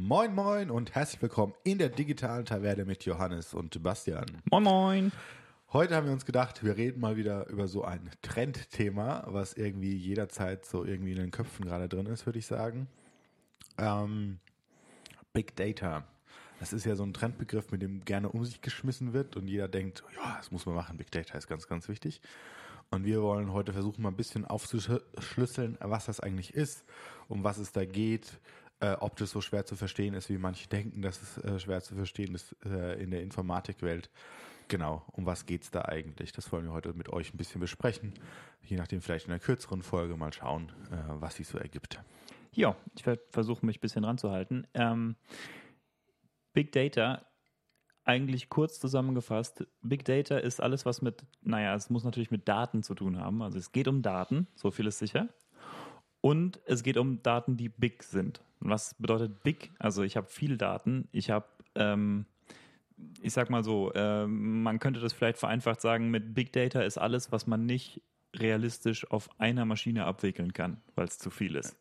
Moin Moin und herzlich willkommen in der digitalen Taverne mit Johannes und Bastian. Moin Moin. Heute haben wir uns gedacht, wir reden mal wieder über so ein Trendthema, was irgendwie jederzeit so irgendwie in den Köpfen gerade drin ist, würde ich sagen. Ähm, Big Data. Das ist ja so ein Trendbegriff, mit dem gerne um sich geschmissen wird und jeder denkt, ja, das muss man machen. Big Data ist ganz, ganz wichtig. Und wir wollen heute versuchen, mal ein bisschen aufzuschlüsseln, was das eigentlich ist, um was es da geht, äh, ob das so schwer zu verstehen ist, wie manche denken, dass es äh, schwer zu verstehen ist äh, in der Informatikwelt. Genau, um was geht's da eigentlich? Das wollen wir heute mit euch ein bisschen besprechen. Je nachdem vielleicht in einer kürzeren Folge mal schauen, äh, was sich so ergibt. Ja, ich werde versuchen, mich ein bisschen ranzuhalten. Ähm, Big Data, eigentlich kurz zusammengefasst, Big Data ist alles, was mit, naja, es muss natürlich mit Daten zu tun haben. Also es geht um Daten, so viel ist sicher. Und es geht um Daten, die big sind. Und was bedeutet big? Also ich habe viel Daten, ich habe ähm, ich sag mal so, äh, man könnte das vielleicht vereinfacht sagen, mit Big Data ist alles, was man nicht realistisch auf einer Maschine abwickeln kann, weil es zu viel ist.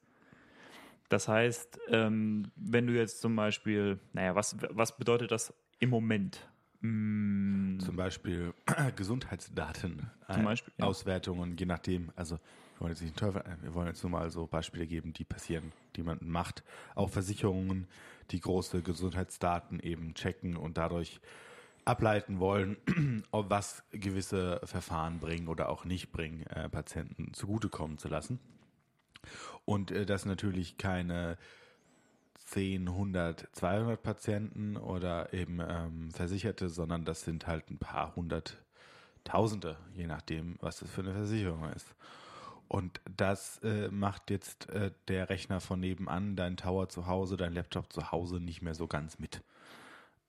Das heißt, ähm, wenn du jetzt zum Beispiel, naja, was, was bedeutet das im Moment? Mm. Zum Beispiel Gesundheitsdaten, zum Beispiel, ja. Auswertungen, je nachdem. Also wir wollen jetzt nicht Teufel, wir wollen jetzt nur mal so Beispiele geben, die passieren, die man macht. Auch Versicherungen, die große Gesundheitsdaten eben checken und dadurch ableiten wollen, ob was gewisse Verfahren bringen oder auch nicht bringen, äh, Patienten zugutekommen zu lassen. Und äh, das natürlich keine 10, 100, 200 Patienten oder eben ähm, Versicherte, sondern das sind halt ein paar hundert Tausende, je nachdem, was das für eine Versicherung ist. Und das äh, macht jetzt äh, der Rechner von nebenan, dein Tower zu Hause, dein Laptop zu Hause nicht mehr so ganz mit.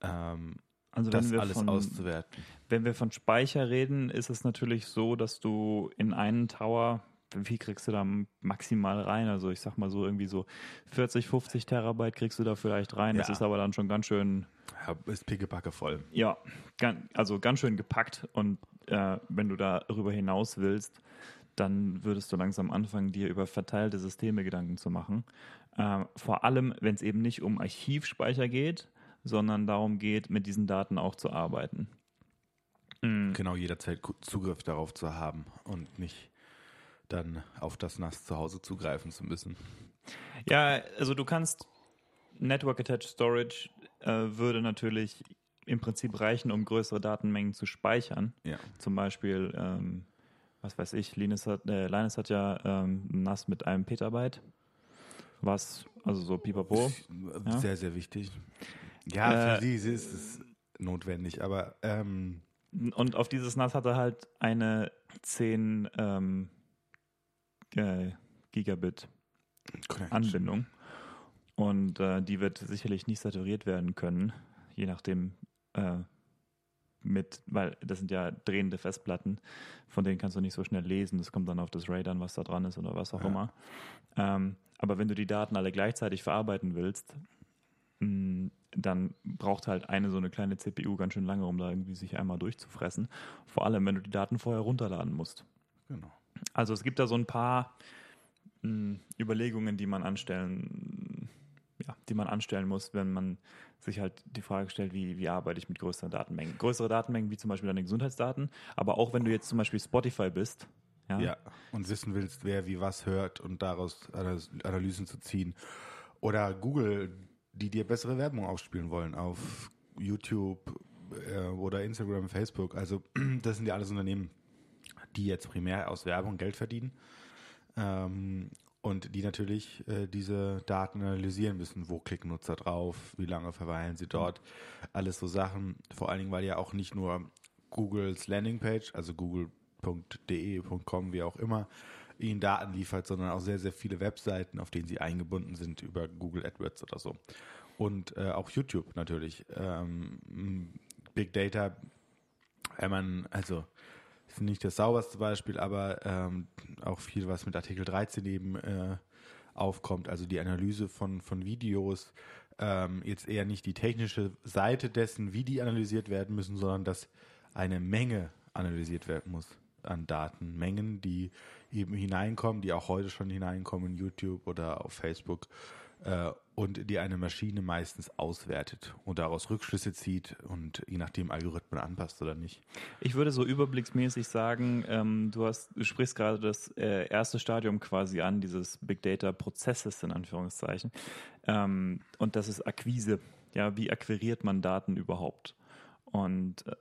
Ähm, also das alles von, auszuwerten. Wenn wir von Speicher reden, ist es natürlich so, dass du in einen Tower, wie kriegst du da maximal rein? Also ich sag mal so irgendwie so 40, 50 Terabyte kriegst du da vielleicht rein. Ja. Das ist aber dann schon ganz schön. Ja, ist pickepacke voll. Ja, also ganz schön gepackt. Und äh, wenn du darüber hinaus willst, dann würdest du langsam anfangen, dir über verteilte Systeme Gedanken zu machen. Äh, vor allem, wenn es eben nicht um Archivspeicher geht, sondern darum geht, mit diesen Daten auch zu arbeiten. Mhm. Genau, jederzeit Zugriff darauf zu haben und nicht dann auf das NAS zu Hause zugreifen zu müssen. Ja, also du kannst Network Attached Storage äh, würde natürlich im Prinzip reichen, um größere Datenmengen zu speichern. Ja. Zum Beispiel ähm, was weiß ich, Linus hat, äh, Linus hat ja ähm, NAS mit einem Petabyte. Was, also so pipapo. Ja? Sehr, sehr wichtig. Ja, für äh, sie ist es notwendig, aber. Ähm, und auf dieses NAS hat er halt eine 10 ähm, äh, Gigabit Connection. Anbindung. Und äh, die wird sicherlich nicht saturiert werden können, je nachdem, äh, mit, weil das sind ja drehende Festplatten, von denen kannst du nicht so schnell lesen. Das kommt dann auf das RAID an, was da dran ist oder was auch ja. immer. Ähm, aber wenn du die Daten alle gleichzeitig verarbeiten willst, mh, mm, dann braucht halt eine so eine kleine CPU ganz schön lange, um da irgendwie sich einmal durchzufressen. Vor allem, wenn du die Daten vorher runterladen musst. Genau. Also es gibt da so ein paar mh, mm, Überlegungen, die man anstellen, ja, die man anstellen muss, wenn man sich halt die Frage stellt, wie, wie arbeite ich mit größeren Datenmengen. Größere Datenmengen wie zum Beispiel deine Gesundheitsdaten, aber auch wenn du jetzt zum Beispiel Spotify bist. Ja, ja und wissen willst, wer wie was hört und daraus Analysen zu ziehen. Oder Google, die dir bessere Werbung ausspielen wollen auf YouTube äh, oder Instagram, Facebook. Also das sind ja alles Unternehmen, die jetzt primär aus Werbung Geld verdienen. Ähm, und die natürlich äh, diese Daten analysieren müssen. Wo klicken Nutzer drauf? Wie lange verweilen sie dort? Alles so Sachen. Vor allen Dingen, weil ja auch nicht nur Googles Landingpage, also google.de.com, wie auch immer, ihnen Daten liefert, sondern auch sehr, sehr viele Webseiten, auf denen sie eingebunden sind über Google AdWords oder so. Und äh, auch YouTube natürlich. Ähm, Big Data, wenn man, also ist nicht das sauberste Beispiel, aber ähm, auch viel, was mit Artikel 13 eben äh, aufkommt, also die Analyse von, von Videos, ähm, jetzt eher nicht die technische Seite dessen, wie die analysiert werden müssen, sondern dass eine Menge analysiert werden muss an Datenmengen, die eben hineinkommen, die auch heute schon hineinkommen in YouTube oder auf Facebook, äh, und die eine Maschine meistens auswertet und daraus Rückschlüsse zieht und je nachdem Algorithmen anpasst oder nicht. Ich würde so überblicksmäßig sagen, ähm, du, hast, du sprichst gerade das äh, erste Stadium quasi an, dieses Big Data Prozesses in Anführungszeichen. Ähm, und das ist Akquise. Ja, wie akquiriert man Daten überhaupt? Und äh,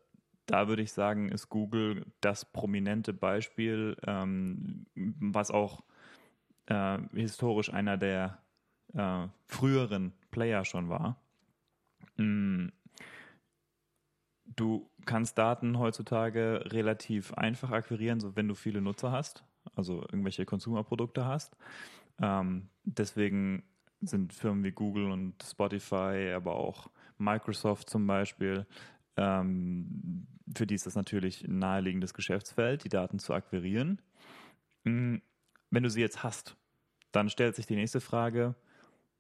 da würde ich sagen, ist Google das prominente Beispiel, ähm, was auch äh, historisch einer der äh, früheren Player schon war. Mm. Du kannst Daten heutzutage relativ einfach akquirieren, so wenn du viele Nutzer hast, also irgendwelche Konsumerprodukte hast. Ähm, deswegen sind Firmen wie Google und Spotify, aber auch Microsoft zum Beispiel, ähm, für die ist das natürlich ein naheliegendes Geschäftsfeld, die Daten zu akquirieren. Mm. Wenn du sie jetzt hast, dann stellt sich die nächste Frage,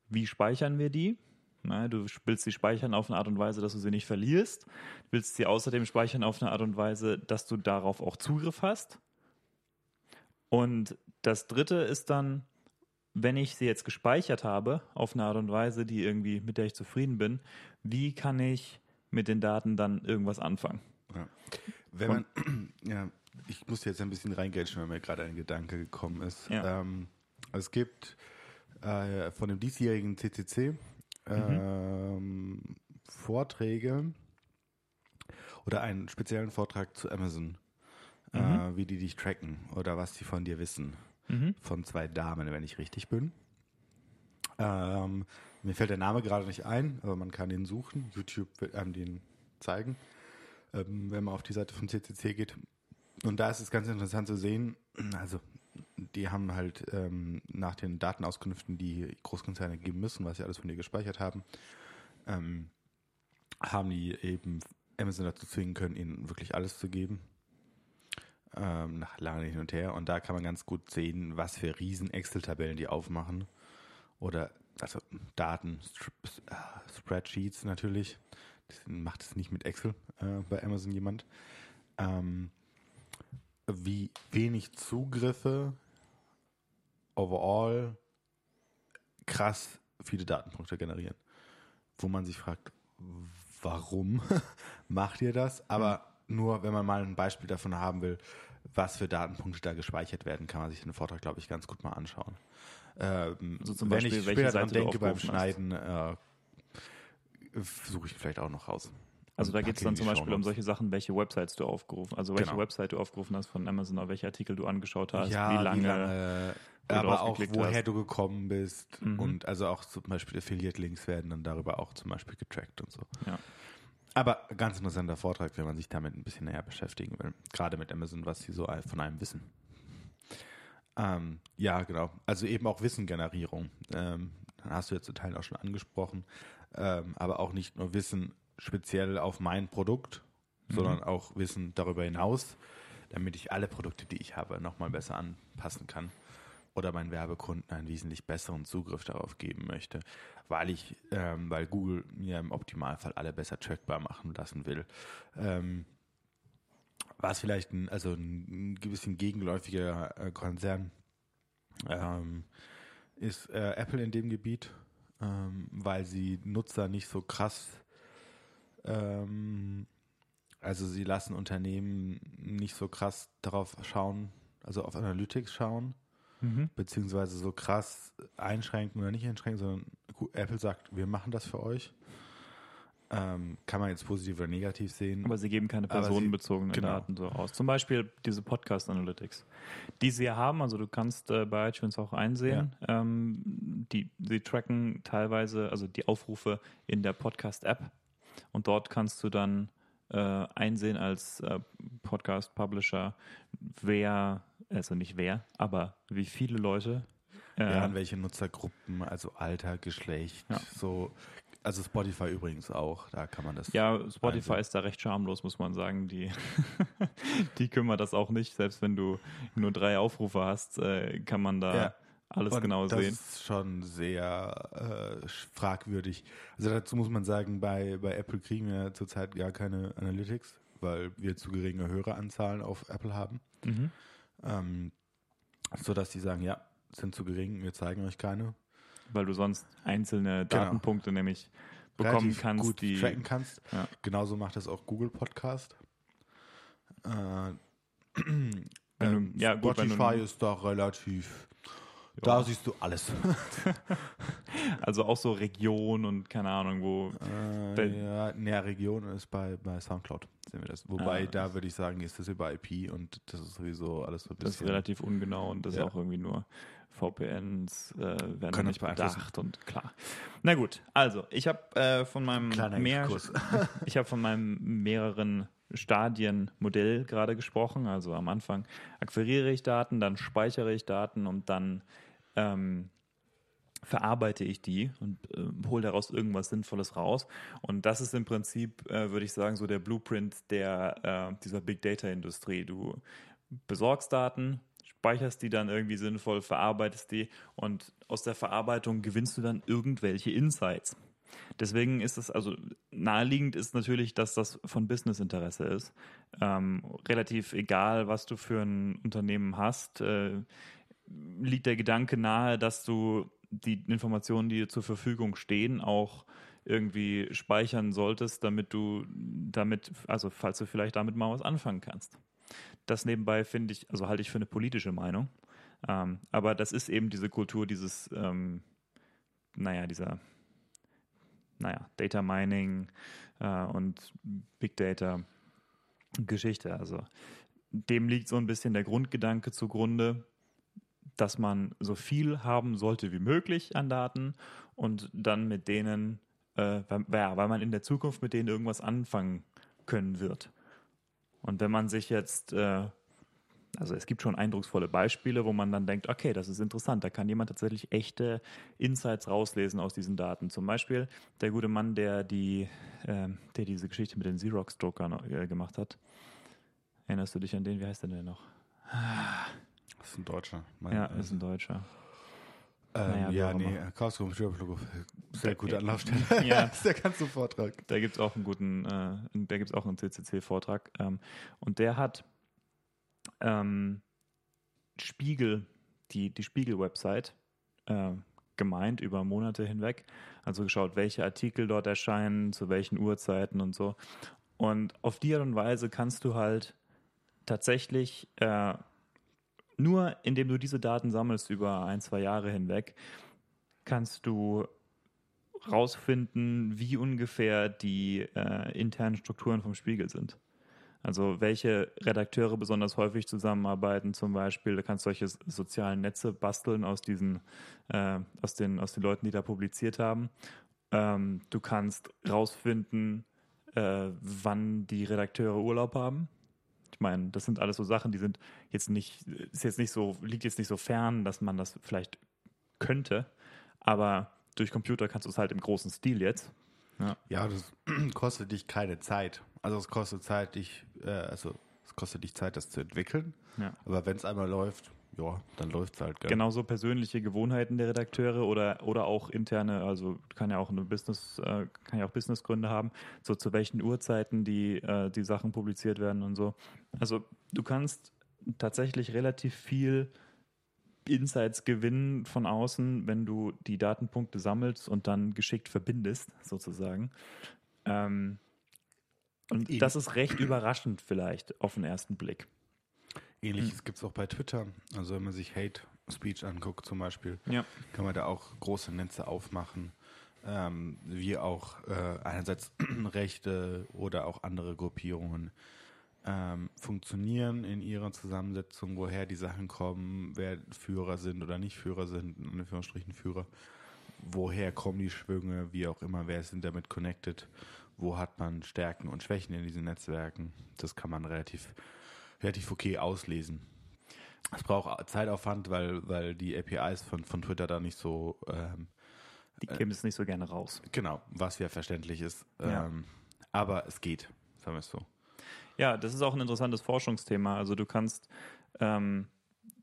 wie speichern wir die? Na, du willst sie speichern auf eine Art und Weise, dass du sie nicht verlierst. Du willst sie außerdem speichern auf eine Art und Weise, dass du darauf auch Zugriff hast. Und das dritte ist dann, wenn ich sie jetzt gespeichert habe, auf eine Art und Weise, die irgendwie, mit der ich zufrieden bin, wie kann ich mit den Daten dann irgendwas anfangen? Ja. Wenn man, ja, ich muss jetzt ein bisschen reingrätschen, weil mir gerade ein Gedanke gekommen ist. Ja. Ähm, es gibt äh, von dem diesjährigen CCC ähm, mhm. Vorträge oder einen speziellen Vortrag zu Amazon, äh, mhm. äh, wie die dich tracken oder was die von dir wissen. Mhm. Von zwei Damen, wenn ich richtig bin. Ähm, mir fällt der Name gerade nicht ein, aber man kann ihn suchen. YouTube wird einem den zeigen, ähm, wenn man auf die Seite von CCC geht. Und da ist es ganz interessant zu sehen, also die haben halt ähm, nach den Datenauskünften, die Großkonzerne geben müssen, was sie alles von dir gespeichert haben, ähm, haben die eben Amazon dazu zwingen können, ihnen wirklich alles zu geben. Ähm, nach lange hin und her. Und da kann man ganz gut sehen, was für riesen Excel-Tabellen die aufmachen. Oder also Daten, äh, Spreadsheets natürlich. Das macht es nicht mit Excel äh, bei Amazon jemand. Ähm, wie wenig Zugriffe overall krass viele Datenpunkte generieren. Wo man sich fragt, warum macht ihr das? Aber mhm. nur, wenn man mal ein Beispiel davon haben will, was für Datenpunkte da gespeichert werden, kann man sich den Vortrag, glaube ich, ganz gut mal anschauen. Ähm, also zum wenn Beispiel, ich später daran denke beim Schneiden, äh, suche ich vielleicht auch noch raus. Also da geht es dann zum Beispiel um solche Sachen, welche Websites du aufgerufen, also welche genau. Website du aufgerufen hast von Amazon oder welche Artikel du angeschaut hast, ja, wie lange, wie lange aber auch woher hast. du gekommen bist mhm. und also auch zum Beispiel Affiliate-Links werden dann darüber auch zum Beispiel getrackt und so. Ja. Aber ganz interessanter Vortrag, wenn man sich damit ein bisschen näher beschäftigen will. Gerade mit Amazon, was sie so von einem wissen. Ähm, ja, genau. Also eben auch Wissengenerierung. Ähm, hast du jetzt zu Teilen auch schon angesprochen. Ähm, aber auch nicht nur Wissen speziell auf mein Produkt, mhm. sondern auch Wissen darüber hinaus, damit ich alle Produkte, die ich habe, nochmal besser anpassen kann oder meinen Werbekunden einen wesentlich besseren Zugriff darauf geben möchte, weil ich, ähm, weil Google mir im Optimalfall alle besser trackbar machen lassen will. Ähm, war vielleicht ein, also ein bisschen gegenläufiger äh, Konzern, ähm, ist äh, Apple in dem Gebiet, ähm, weil sie Nutzer nicht so krass ähm, also sie lassen Unternehmen nicht so krass darauf schauen, also auf Analytics schauen, mhm. beziehungsweise so krass einschränken oder nicht einschränken, sondern Apple sagt, wir machen das für euch. Ähm, kann man jetzt positiv oder negativ sehen. Aber sie geben keine personenbezogenen genau. Daten so aus. Zum Beispiel diese Podcast Analytics, die sie ja haben. Also du kannst äh, bei iTunes auch einsehen. Ja. Ähm, die, sie tracken teilweise, also die Aufrufe in der Podcast-App und dort kannst du dann äh, einsehen als äh, Podcast-Publisher, wer, also nicht wer, aber wie viele Leute. Äh, ja, an welche Nutzergruppen, also Alter, Geschlecht, ja. so. Also Spotify übrigens auch, da kann man das. Ja, Spotify einsehen. ist da recht schamlos, muss man sagen. Die, die kümmert das auch nicht. Selbst wenn du nur drei Aufrufe hast, äh, kann man da. Ja alles und genau das sehen. Das ist schon sehr äh, fragwürdig. Also dazu muss man sagen, bei, bei Apple kriegen wir zurzeit gar keine Analytics, weil wir zu geringe Höreranzahlen auf Apple haben. Mhm. Ähm, so dass die sagen, ja, sind zu gering, wir zeigen euch keine. weil du sonst einzelne Datenpunkte nämlich bekommen Relativ kannst, gut die tracken kannst. Ja. Genauso macht das auch Google Podcast. Äh, ähm, ja, gut, Spotify ist da relativ. Da siehst du alles. also auch so Region und keine Ahnung, wo Äh, ja, näher Region ist bei, bei Soundcloud, sehen wir das. Wobei, Ah. da würde ich sagen, ist das über IP und das ist sowieso alles so ein das ist bisschen. relativ ungenau und das Ja. ist auch irgendwie nur VPNs äh, werden nicht bedacht und klar. Na gut, also ich habe äh, von meinem Kleiner mehr, ich habe von meinem mehreren Stadien-Modell gerade gesprochen. Also am Anfang akquiriere ich Daten, dann speichere ich Daten und dann ähm, verarbeite ich die und äh, hole daraus irgendwas Sinnvolles raus. Und das ist im Prinzip, äh, würde ich sagen, so der Blueprint der, äh, dieser Big Data-Industrie. Du besorgst Daten, speicherst die dann irgendwie sinnvoll, verarbeitest die und aus der Verarbeitung gewinnst du dann irgendwelche Insights. Deswegen ist es also naheliegend ist natürlich, dass das von Businessinteresse ist. Ähm, relativ egal, was du für ein Unternehmen hast, äh, liegt der Gedanke nahe, dass du die Informationen, die dir zur Verfügung stehen, auch irgendwie speichern solltest, damit du damit, also falls du vielleicht damit mal was anfangen kannst. Das nebenbei finde ich, also halte ich für eine politische Meinung. Ähm, aber das ist eben diese Kultur, dieses, ähm, naja, dieser, naja, Data Mining äh, und Big Data Geschichte. Also dem liegt so ein bisschen der Grundgedanke zugrunde, dass man so viel haben sollte wie möglich an Daten und dann mit denen, äh, weil, weil man in der Zukunft mit denen irgendwas anfangen können wird. Und wenn man sich jetzt, äh, also es gibt schon eindrucksvolle Beispiele, wo man dann denkt, okay, das ist interessant, da kann jemand tatsächlich echte Insights rauslesen aus diesen Daten. Zum Beispiel der gute Mann, der die, äh, der diese Geschichte mit den Xerox-Druckern äh, gemacht hat. Erinnerst du dich an den? Wie heißt der denn noch? Das ist ein Deutscher. Mein- Ja, ist ein Deutscher. ähm, naja, ja, nee. Chaos Computerlogo. Sehr gute. Anlaufstelle. Ja. das ist der ganze Vortrag. Da gibt es auch einen guten, äh, da gibt es auch einen CCC-Vortrag. Ähm, und der hat ähm, Spiegel, die, die Spiegel-Website, äh, gemeint über Monate hinweg. Also geschaut, welche Artikel dort erscheinen, zu welchen Uhrzeiten und so. Und auf die Art und Weise kannst du halt tatsächlich äh, nur indem du diese Daten sammelst über ein, zwei Jahre hinweg, kannst du rausfinden, wie ungefähr die äh, internen Strukturen vom Spiegel sind. Also welche Redakteure besonders häufig zusammenarbeiten, zum Beispiel. Da kannst du solche sozialen Netze basteln aus diesen, äh, aus den, aus den Leuten, die da publiziert haben. Ähm, du kannst rausfinden, äh, wann die Redakteure Urlaub haben. Ich meine, das sind alles so Sachen, die sind jetzt nicht, ist jetzt nicht so, liegt jetzt nicht so fern, dass man das vielleicht könnte, aber durch Computer kannst du es halt im großen Stil jetzt. Ja, das kostet dich keine Zeit. Also es kostet Zeit, dich, äh, also es kostet dich Zeit, das zu entwickeln. Ja. Aber wenn es einmal läuft, ja, dann läuft es halt. Gell? Genauso persönliche Gewohnheiten der Redakteure oder, oder auch interne, also kann ja auch eine Business, äh, kann ja auch Businessgründe haben, so zu welchen Uhrzeiten die, äh, die Sachen publiziert werden und so. Also du kannst tatsächlich relativ viel Insights gewinnen von außen, wenn du die Datenpunkte sammelst und dann geschickt verbindest, sozusagen. Ähm, und Eben. das ist recht überraschend vielleicht auf den ersten Blick. Ähnliches gibt es auch bei Twitter. Also wenn man sich Hate Speech anguckt zum Beispiel, Ja. kann man da auch große Netze aufmachen, ähm, wie auch äh, einerseits Rechte oder auch andere Gruppierungen ähm, funktionieren in ihrer Zusammensetzung, woher die Sachen kommen, wer Führer sind oder nicht Führer sind, in Anführungsstrichen Führer, woher kommen die Schwünge, wie auch immer, wer sind damit connected, wo hat man Stärken und Schwächen in diesen Netzwerken. Das kann man relativ, relativ okay auslesen. Es braucht Zeitaufwand, weil, weil die APIs von, von Twitter da nicht so ähm, Die geben es nicht so gerne raus. Genau, was ja verständlich ist. Ja. Ähm, aber es geht, sagen wir es so. Ja, das ist auch ein interessantes Forschungsthema. Also du kannst ähm,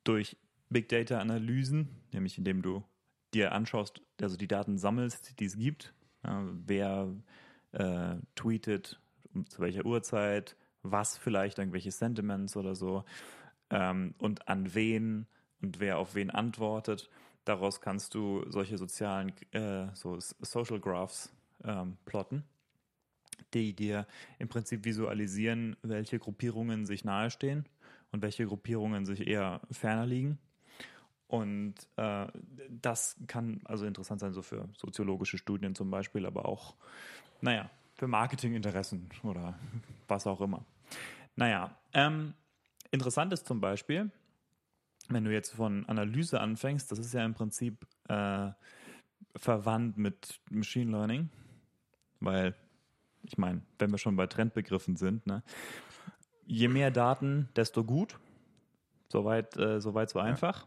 durch Big Data Analysen, nämlich indem du dir anschaust, also die Daten sammelst, die es gibt, äh, wer äh, tweetet, um, zu welcher Uhrzeit, was vielleicht, irgendwelche Sentiments oder so ähm, und an wen und wer auf wen antwortet. Daraus kannst du solche sozialen, äh, so Social Graphs ähm, plotten, die dir im Prinzip visualisieren, welche Gruppierungen sich nahestehen und welche Gruppierungen sich eher ferner liegen. Und äh, das kann also interessant sein, so für soziologische Studien zum Beispiel, aber auch, naja, für Marketinginteressen oder was auch immer. Naja, ähm, interessant ist zum Beispiel, wenn du jetzt von Analyse anfängst, das ist ja im Prinzip äh, verwandt mit Machine Learning, weil ich meine, wenn wir schon bei Trendbegriffen sind, ne, je mehr Daten, desto gut. Soweit, äh, soweit so einfach.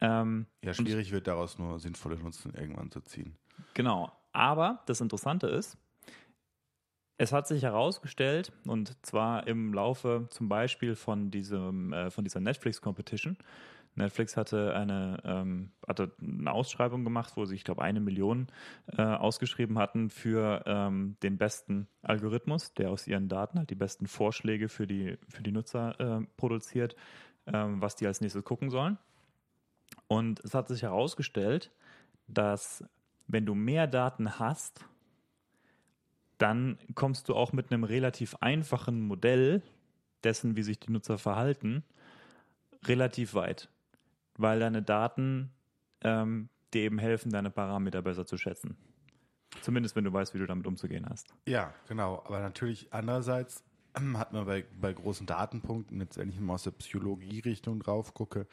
Ja, ähm, ja schwierig wird daraus nur sinnvolle Nutzen irgendwann zu ziehen. Genau. Aber das Interessante ist, es hat sich herausgestellt, und zwar im Laufe zum Beispiel von, diesem, äh, von dieser Netflix-Competition. Netflix hatte eine, ähm, hatte eine Ausschreibung gemacht, wo sie, ich glaube, eine Million äh, ausgeschrieben hatten für ähm, den besten Algorithmus, der aus ihren Daten halt die besten Vorschläge für die, für die Nutzer äh, produziert, ähm, was die als nächstes gucken sollen. Und es hat sich herausgestellt, dass wenn du mehr Daten hast, dann kommst du auch mit einem relativ einfachen Modell dessen, wie sich die Nutzer verhalten, relativ weit, weil deine Daten ähm, dir eben helfen, deine Parameter besser zu schätzen. Zumindest wenn du weißt, wie du damit umzugehen hast. Ja, genau. Aber natürlich andererseits hat man bei, bei großen Datenpunkten, jetzt wenn ich mal aus der Psychologie-Richtung drauf gucke,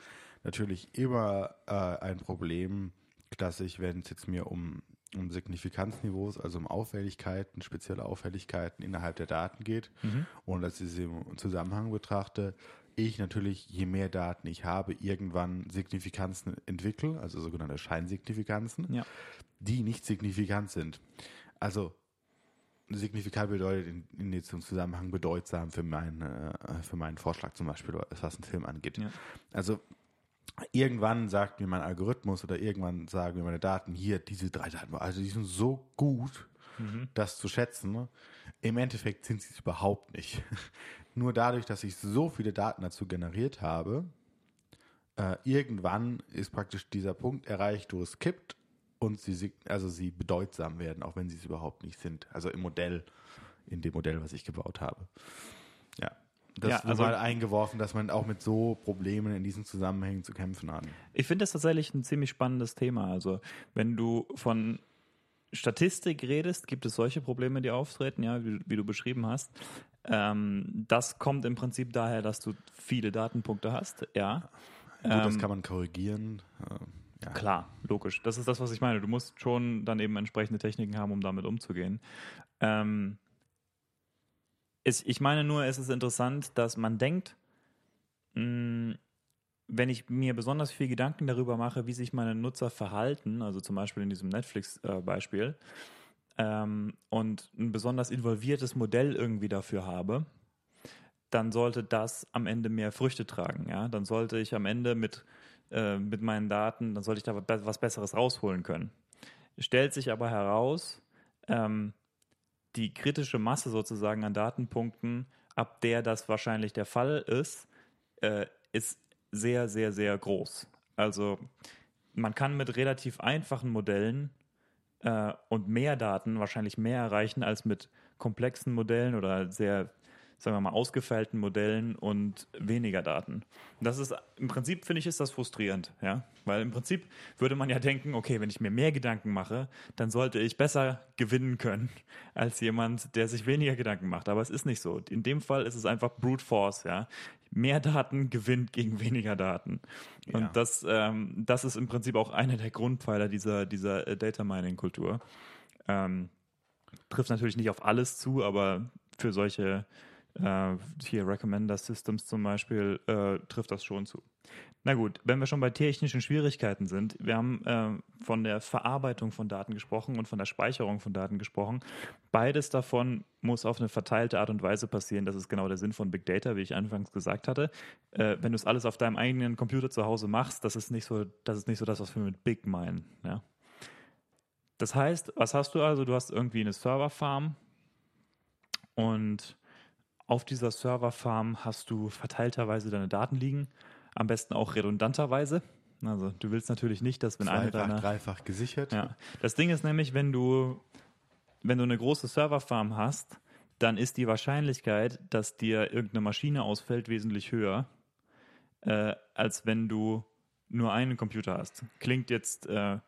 natürlich immer äh, ein Problem, dass ich, wenn es jetzt mir um um Signifikanzniveaus, also um Auffälligkeiten, spezielle Auffälligkeiten innerhalb der Daten geht. Mhm. Und dass ich sie im Zusammenhang betrachte, ich natürlich, je mehr Daten ich habe, irgendwann Signifikanzen entwickle, also sogenannte Scheinsignifikanzen, ja. die nicht signifikant sind. Also signifikant bedeutet in, in diesem Zusammenhang bedeutsam für, mein, äh, für meinen Vorschlag zum Beispiel, was einen Film angeht. Ja. Also irgendwann sagt mir mein Algorithmus oder irgendwann sagen mir meine Daten, hier, diese drei Daten, also die sind so gut, mhm. das zu schätzen. Im Endeffekt sind sie es überhaupt nicht. Nur dadurch, dass ich so viele Daten dazu generiert habe, äh, irgendwann ist praktisch dieser Punkt erreicht, wo es kippt und sie, also sie bedeutsam werden, auch wenn sie es überhaupt nicht sind. Also im Modell, in dem Modell, was ich gebaut habe. Das ja, also, mal eingeworfen, dass man auch mit so Problemen in diesen Zusammenhängen zu kämpfen hat. Ich finde das tatsächlich ein ziemlich spannendes Thema. Also, wenn du von Statistik redest, gibt es solche Probleme, die auftreten, ja, wie, wie du beschrieben hast. Ähm, das kommt im Prinzip daher, dass du viele Datenpunkte hast, ja. Gut, ähm, das kann man korrigieren. Ja. Klar, logisch. Das ist das, was ich meine. Du musst schon dann eben entsprechende Techniken haben, um damit umzugehen. Ähm, ich meine nur, es ist interessant, dass man denkt, mh, mm, wenn ich mir besonders viel Gedanken darüber mache, wie sich meine Nutzer verhalten, also zum Beispiel in diesem Netflix-Beispiel, ähm, und ein besonders involviertes Modell irgendwie dafür habe, dann sollte das am Ende mehr Früchte tragen. Ja? Dann sollte ich am Ende mit, äh, mit meinen Daten, dann sollte ich da was Besseres rausholen können. Stellt sich aber heraus, ähm, die kritische Masse sozusagen an Datenpunkten, ab der das wahrscheinlich der Fall ist, äh, ist sehr, sehr, sehr groß. Also man kann mit relativ einfachen Modellen äh, und mehr Daten wahrscheinlich mehr erreichen als mit komplexen Modellen oder sehr sagen wir mal, ausgefeilten Modellen und weniger Daten. Das ist im Prinzip, finde ich, ist das frustrierend, ja. Weil im Prinzip würde man ja denken, okay, wenn ich mir mehr Gedanken mache, dann sollte ich besser gewinnen können als jemand, der sich weniger Gedanken macht. Aber es ist nicht so. In dem Fall ist es einfach Brute Force, ja. Mehr Daten gewinnt gegen weniger Daten. Und ja. das, ähm, das ist im Prinzip auch einer der Grundpfeiler dieser, dieser äh, Data Mining Kultur. Ähm, trifft natürlich nicht auf alles zu, aber für solche äh, hier Recommender Systems zum Beispiel äh, trifft das schon zu. Na gut, wenn wir schon bei technischen Schwierigkeiten sind, wir haben äh, von der Verarbeitung von Daten gesprochen und von der Speicherung von Daten gesprochen. Beides davon muss auf eine verteilte Art und Weise passieren. Das ist genau der Sinn von Big Data, wie ich anfangs gesagt hatte. Äh, wenn du es alles auf deinem eigenen Computer zu Hause machst, das ist nicht so, das ist nicht so das, was wir mit Big meinen. Ja? Das heißt, was hast du also? Du hast irgendwie eine Serverfarm und auf dieser Serverfarm hast du verteilterweise deine Daten liegen, am besten auch redundanterweise. Also du willst natürlich nicht, dass wenn eine Zweifach, deiner dreifach gesichert. ja. Das Ding ist nämlich, wenn du, wenn du eine große Serverfarm hast, dann ist die Wahrscheinlichkeit, dass dir irgendeine Maschine ausfällt, wesentlich höher, äh, als wenn du nur einen Computer hast. Klingt jetzt äh,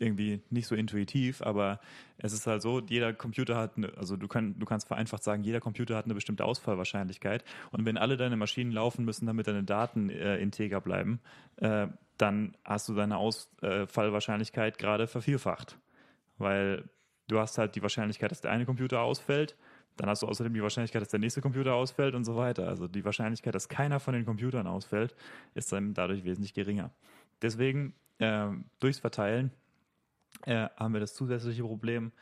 irgendwie nicht so intuitiv, aber es ist halt so, jeder Computer hat, eine, also du, kann, du kannst vereinfacht sagen, jeder Computer hat eine bestimmte Ausfallwahrscheinlichkeit und wenn alle deine Maschinen laufen müssen, damit deine Daten äh, integer bleiben, äh, dann hast du deine Ausfallwahrscheinlichkeit gerade vervierfacht, weil du hast halt die Wahrscheinlichkeit, dass der eine Computer ausfällt, dann hast du außerdem die Wahrscheinlichkeit, dass der nächste Computer ausfällt und so weiter. Also die Wahrscheinlichkeit, dass keiner von den Computern ausfällt, ist dann dadurch wesentlich geringer. Deswegen äh, durchs Verteilen äh, haben wir das zusätzliche Problem,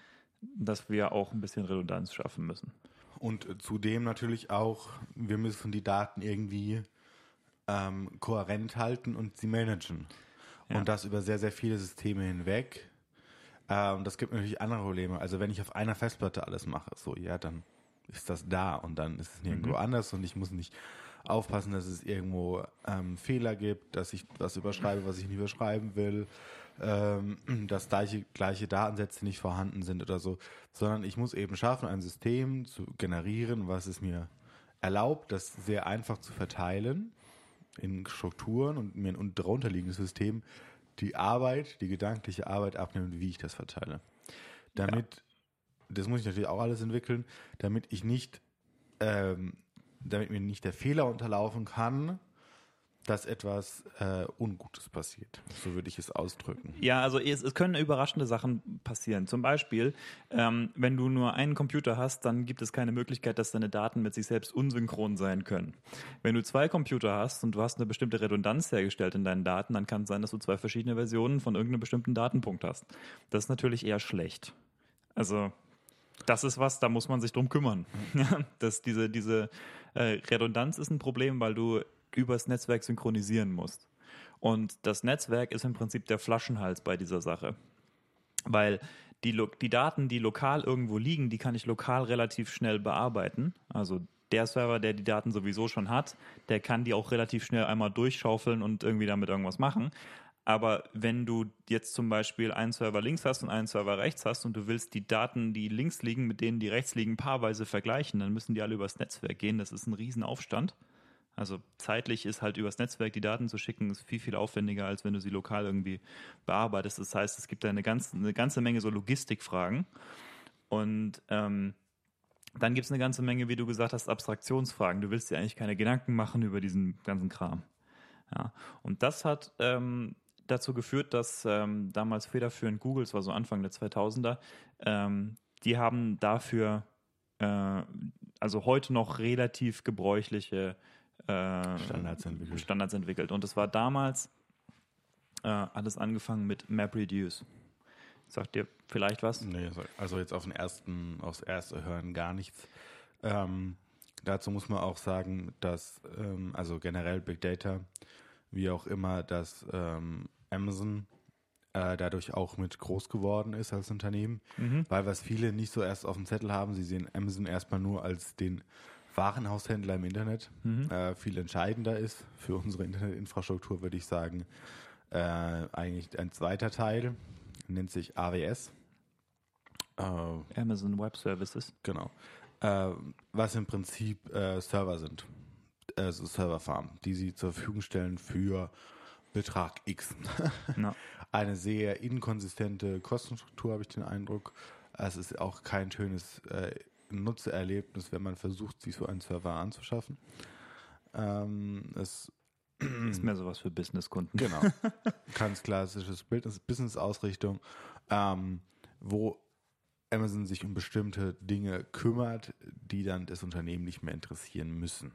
dass wir auch ein bisschen Redundanz schaffen müssen. Und äh, zudem natürlich auch, wir müssen die Daten irgendwie ähm, kohärent halten und sie managen. Ja. Und das über sehr, sehr viele Systeme hinweg. Ähm, das gibt natürlich andere Probleme. Also wenn ich auf einer Festplatte alles mache, so, ja, dann ist das da und dann ist es nirgendwo Mhm. anders und ich muss nicht aufpassen, dass es irgendwo ähm, Fehler gibt, dass ich was überschreibe, was ich nicht überschreiben will, ähm, dass gleiche, gleiche Datensätze nicht vorhanden sind oder so, sondern ich muss eben schaffen, ein System zu generieren, was es mir erlaubt, das sehr einfach zu verteilen in Strukturen und mir ein darunterliegendes System die Arbeit, die gedankliche Arbeit abnimmt, wie ich das verteile. Damit, das muss ich natürlich auch alles entwickeln, damit ich nicht, ähm, damit mir nicht der Fehler unterlaufen kann, dass etwas äh, Ungutes passiert. So würde ich es ausdrücken. Ja, also es, es können überraschende Sachen passieren. Zum Beispiel, ähm, wenn du nur einen Computer hast, dann gibt es keine Möglichkeit, dass deine Daten mit sich selbst unsynchron sein können. Wenn du zwei Computer hast und du hast eine bestimmte Redundanz hergestellt in deinen Daten, dann kann es sein, dass du zwei verschiedene Versionen von irgendeinem bestimmten Datenpunkt hast. Das ist natürlich eher schlecht. Also das ist was, da muss man sich drum kümmern. Dass diese, diese äh, Redundanz ist ein Problem, weil du übers Netzwerk synchronisieren musst. Und das Netzwerk ist im Prinzip der Flaschenhals bei dieser Sache. Weil die, die Daten, die lokal irgendwo liegen, die kann ich lokal relativ schnell bearbeiten. Also der Server, der die Daten sowieso schon hat, der kann die auch relativ schnell einmal durchschaufeln und irgendwie damit irgendwas machen. Aber wenn du jetzt zum Beispiel einen Server links hast und einen Server rechts hast und du willst die Daten, die links liegen, mit denen die rechts liegen, paarweise vergleichen, dann müssen die alle übers Netzwerk gehen. Das ist ein Riesenaufstand. Also zeitlich ist halt übers Netzwerk die Daten zu schicken, ist viel, viel aufwendiger, als wenn du sie lokal irgendwie bearbeitest. Das heißt, es gibt da eine ganze, eine ganze Menge so Logistikfragen. Und ähm, dann gibt es eine ganze Menge, wie du gesagt hast, Abstraktionsfragen. Du willst dir eigentlich keine Gedanken machen über diesen ganzen Kram. Ja. Und das hat ähm, dazu geführt, dass ähm, damals federführend Google, es war so Anfang der 2000er, ähm, die haben dafür äh, also heute noch relativ gebräuchliche äh, Standards entwickelt. Standards entwickelt. Und es war damals äh, alles angefangen mit MapReduce. Sagt dir vielleicht was? Nee, also jetzt auf den ersten, aufs erste Hören gar nichts. Ähm, dazu muss man auch sagen, dass, ähm, also generell Big Data, wie auch immer, dass ähm, Amazon äh, dadurch auch mit groß geworden ist als Unternehmen, weil was viele nicht so erst auf dem Zettel haben, sie sehen Amazon erstmal nur als den Warenhaushändler im Internet. Äh, viel entscheidender ist für unsere Internetinfrastruktur, würde ich sagen, äh, eigentlich ein zweiter Teil, nennt sich AWS. Äh, Amazon Web Services. Genau. Äh, was im Prinzip äh, Server sind. Also Serverfarmen, die sie zur Verfügung stellen für Betrag X. Ja. Eine sehr inkonsistente Kostenstruktur, habe ich den Eindruck. Es ist auch kein schönes äh, Nutzererlebnis, wenn man versucht, sich so einen Server anzuschaffen. Ähm, es Ist mehr sowas für Businesskunden. Genau. Ganz klassisches Business- Business-Ausrichtung, ähm, wo Amazon sich um bestimmte Dinge kümmert, die dann das Unternehmen nicht mehr interessieren müssen.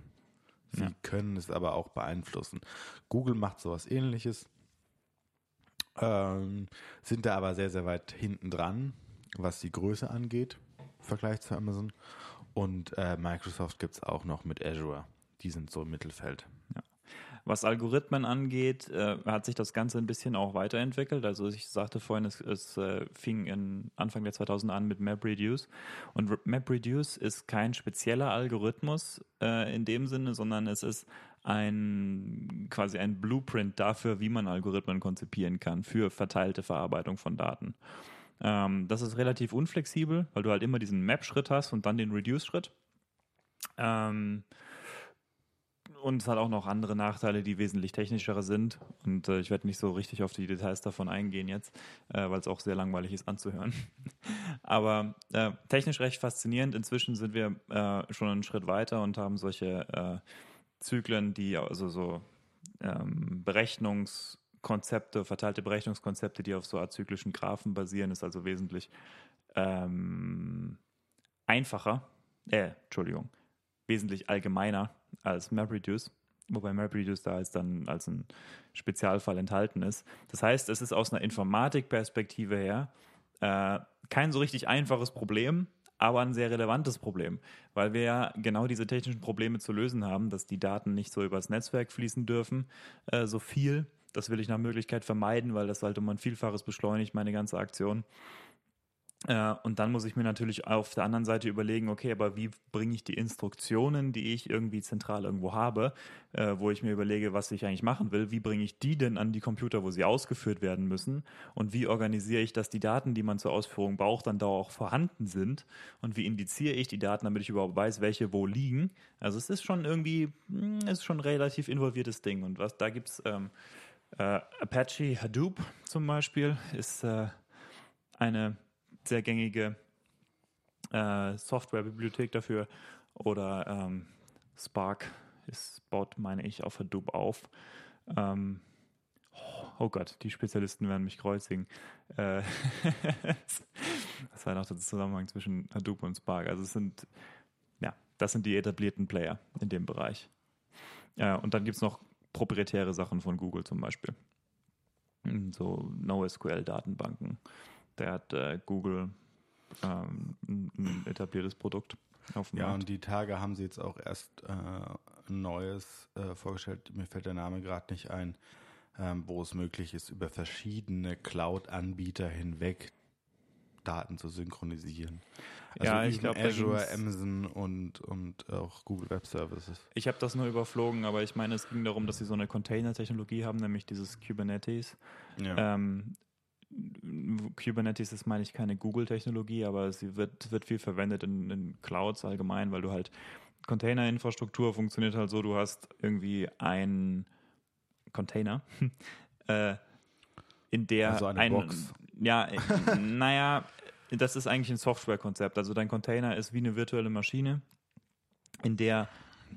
Sie Ja. können es aber auch beeinflussen. Google macht sowas ähnliches, ähm, sind da aber sehr, sehr weit hinten dran, was die Größe angeht, im Vergleich zu Amazon. Und äh, Microsoft gibt es auch noch mit Azure. Die sind so im Mittelfeld. Was Algorithmen angeht, äh, hat sich das Ganze ein bisschen auch weiterentwickelt. Also ich sagte vorhin, es, es äh, fing in Anfang der 2000 an mit MapReduce. Und MapReduce ist kein spezieller Algorithmus äh, in dem Sinne, sondern es ist ein quasi ein Blueprint dafür, wie man Algorithmen konzipieren kann für verteilte Verarbeitung von Daten. Ähm, das ist relativ unflexibel, weil du halt immer diesen Map-Schritt hast und dann den Reduce-Schritt. Ähm, und es hat auch noch andere Nachteile, die wesentlich technischere sind. Und äh, ich werde nicht so richtig auf die Details davon eingehen jetzt, äh, weil es auch sehr langweilig ist anzuhören. Aber äh, technisch recht faszinierend. Inzwischen sind wir äh, schon einen Schritt weiter und haben solche äh, Zyklen, die also so ähm, Berechnungskonzepte, verteilte Berechnungskonzepte, die auf so azyklischen Graphen basieren, ist also wesentlich ähm, einfacher. Äh, Entschuldigung, wesentlich allgemeiner als MapReduce, wobei MapReduce da als dann als ein Spezialfall enthalten ist. Das heißt, es ist aus einer Informatikperspektive her äh, kein so richtig einfaches Problem, aber ein sehr relevantes Problem, weil wir ja genau diese technischen Probleme zu lösen haben, dass die Daten nicht so übers Netzwerk fließen dürfen, äh, so viel. Das will ich nach Möglichkeit vermeiden, weil das sollte man Vielfaches beschleunigt, meine ganze Aktion. Äh, und dann muss ich mir natürlich auf der anderen Seite überlegen, okay, aber wie bringe ich die Instruktionen, die ich irgendwie zentral irgendwo habe, äh, wo ich mir überlege, was ich eigentlich machen will, wie bringe ich die denn an die Computer, wo sie ausgeführt werden müssen? Und wie organisiere ich, dass die Daten, die man zur Ausführung braucht, dann da auch vorhanden sind? Und wie indiziere ich die Daten, damit ich überhaupt weiß, welche wo liegen? Also es ist schon irgendwie, hm, es ist schon ein relativ involviertes Ding. Und was da gibt's ähm, äh, Apache Hadoop zum Beispiel ist äh, eine sehr gängige äh, Softwarebibliothek dafür. Oder ähm, Spark ist, baut, meine ich, auf Hadoop auf. Ähm, oh Gott, die Spezialisten werden mich kreuzigen. Äh, das war noch der Zusammenhang zwischen Hadoop und Spark. Also es sind, ja, das sind die etablierten Player in dem Bereich. Äh, und dann gibt es noch proprietäre Sachen von Google zum Beispiel. So NoSQL-Datenbanken der hat äh, Google ähm, ein, etabliertes Produkt auf dem Ja, Markt. und die Tage haben sie jetzt auch erst äh, ein neues äh, vorgestellt. Mir fällt der Name gerade nicht ein, ähm, wo es möglich ist, über verschiedene Cloud-Anbieter hinweg Daten zu synchronisieren. Also ja, ich glaube Azure, Amazon und und auch Google Web Services. Ich habe das nur überflogen, aber ich meine, es ging darum, dass sie so eine Container-Technologie haben, nämlich dieses Kubernetes. Ja. Ähm, Kubernetes ist, meine ich, keine Google-Technologie, aber sie wird, wird viel verwendet in, in Clouds allgemein, weil du halt Container-Infrastruktur funktioniert halt so, du hast irgendwie ein Container, äh, in der also eine ein, Box. Ja, naja, das ist eigentlich ein Software-Konzept. Also dein Container ist wie eine virtuelle Maschine, in der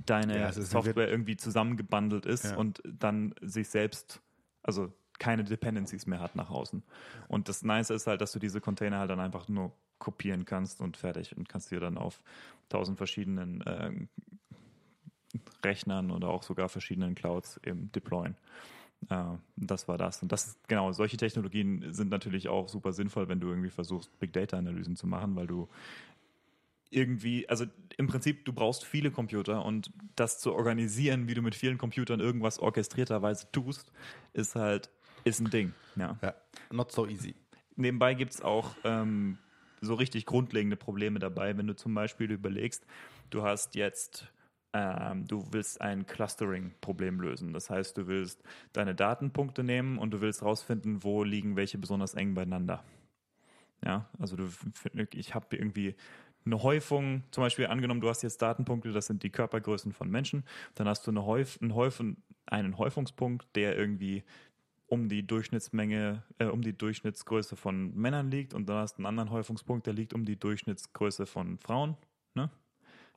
deine ja, Software irgendwie zusammengebundelt ist ja. und dann sich selbst, also keine Dependencies mehr hat nach außen. Und das Nice ist halt, dass du diese Container halt dann einfach nur kopieren kannst und fertig und kannst dir dann auf tausend verschiedenen äh, Rechnern oder auch sogar verschiedenen Clouds eben deployen. Äh, das war das. Und das ist, genau, solche Technologien sind natürlich auch super sinnvoll, wenn du irgendwie versuchst, Big Data Analysen zu machen, weil du irgendwie, also im Prinzip, du brauchst viele Computer und das zu organisieren, wie du mit vielen Computern irgendwas orchestrierterweise tust, ist halt ist ein Ding, ja. ja not so easy. Nebenbei gibt es auch ähm, so richtig grundlegende Probleme dabei, wenn du zum Beispiel überlegst, du hast jetzt ähm, du willst ein Clustering-Problem lösen. Das heißt, du willst deine Datenpunkte nehmen und du willst herausfinden, wo liegen welche besonders eng beieinander. Ja, also du, ich habe irgendwie eine Häufung, zum Beispiel angenommen, du hast jetzt Datenpunkte, das sind die Körpergrößen von Menschen, dann hast du eine Häuf, einen, Häufen, einen Häufungspunkt, der irgendwie um die Durchschnittsmenge, äh, um die Durchschnittsgröße von Männern liegt und dann hast du einen anderen Häufungspunkt, der liegt um die Durchschnittsgröße von Frauen. Ne?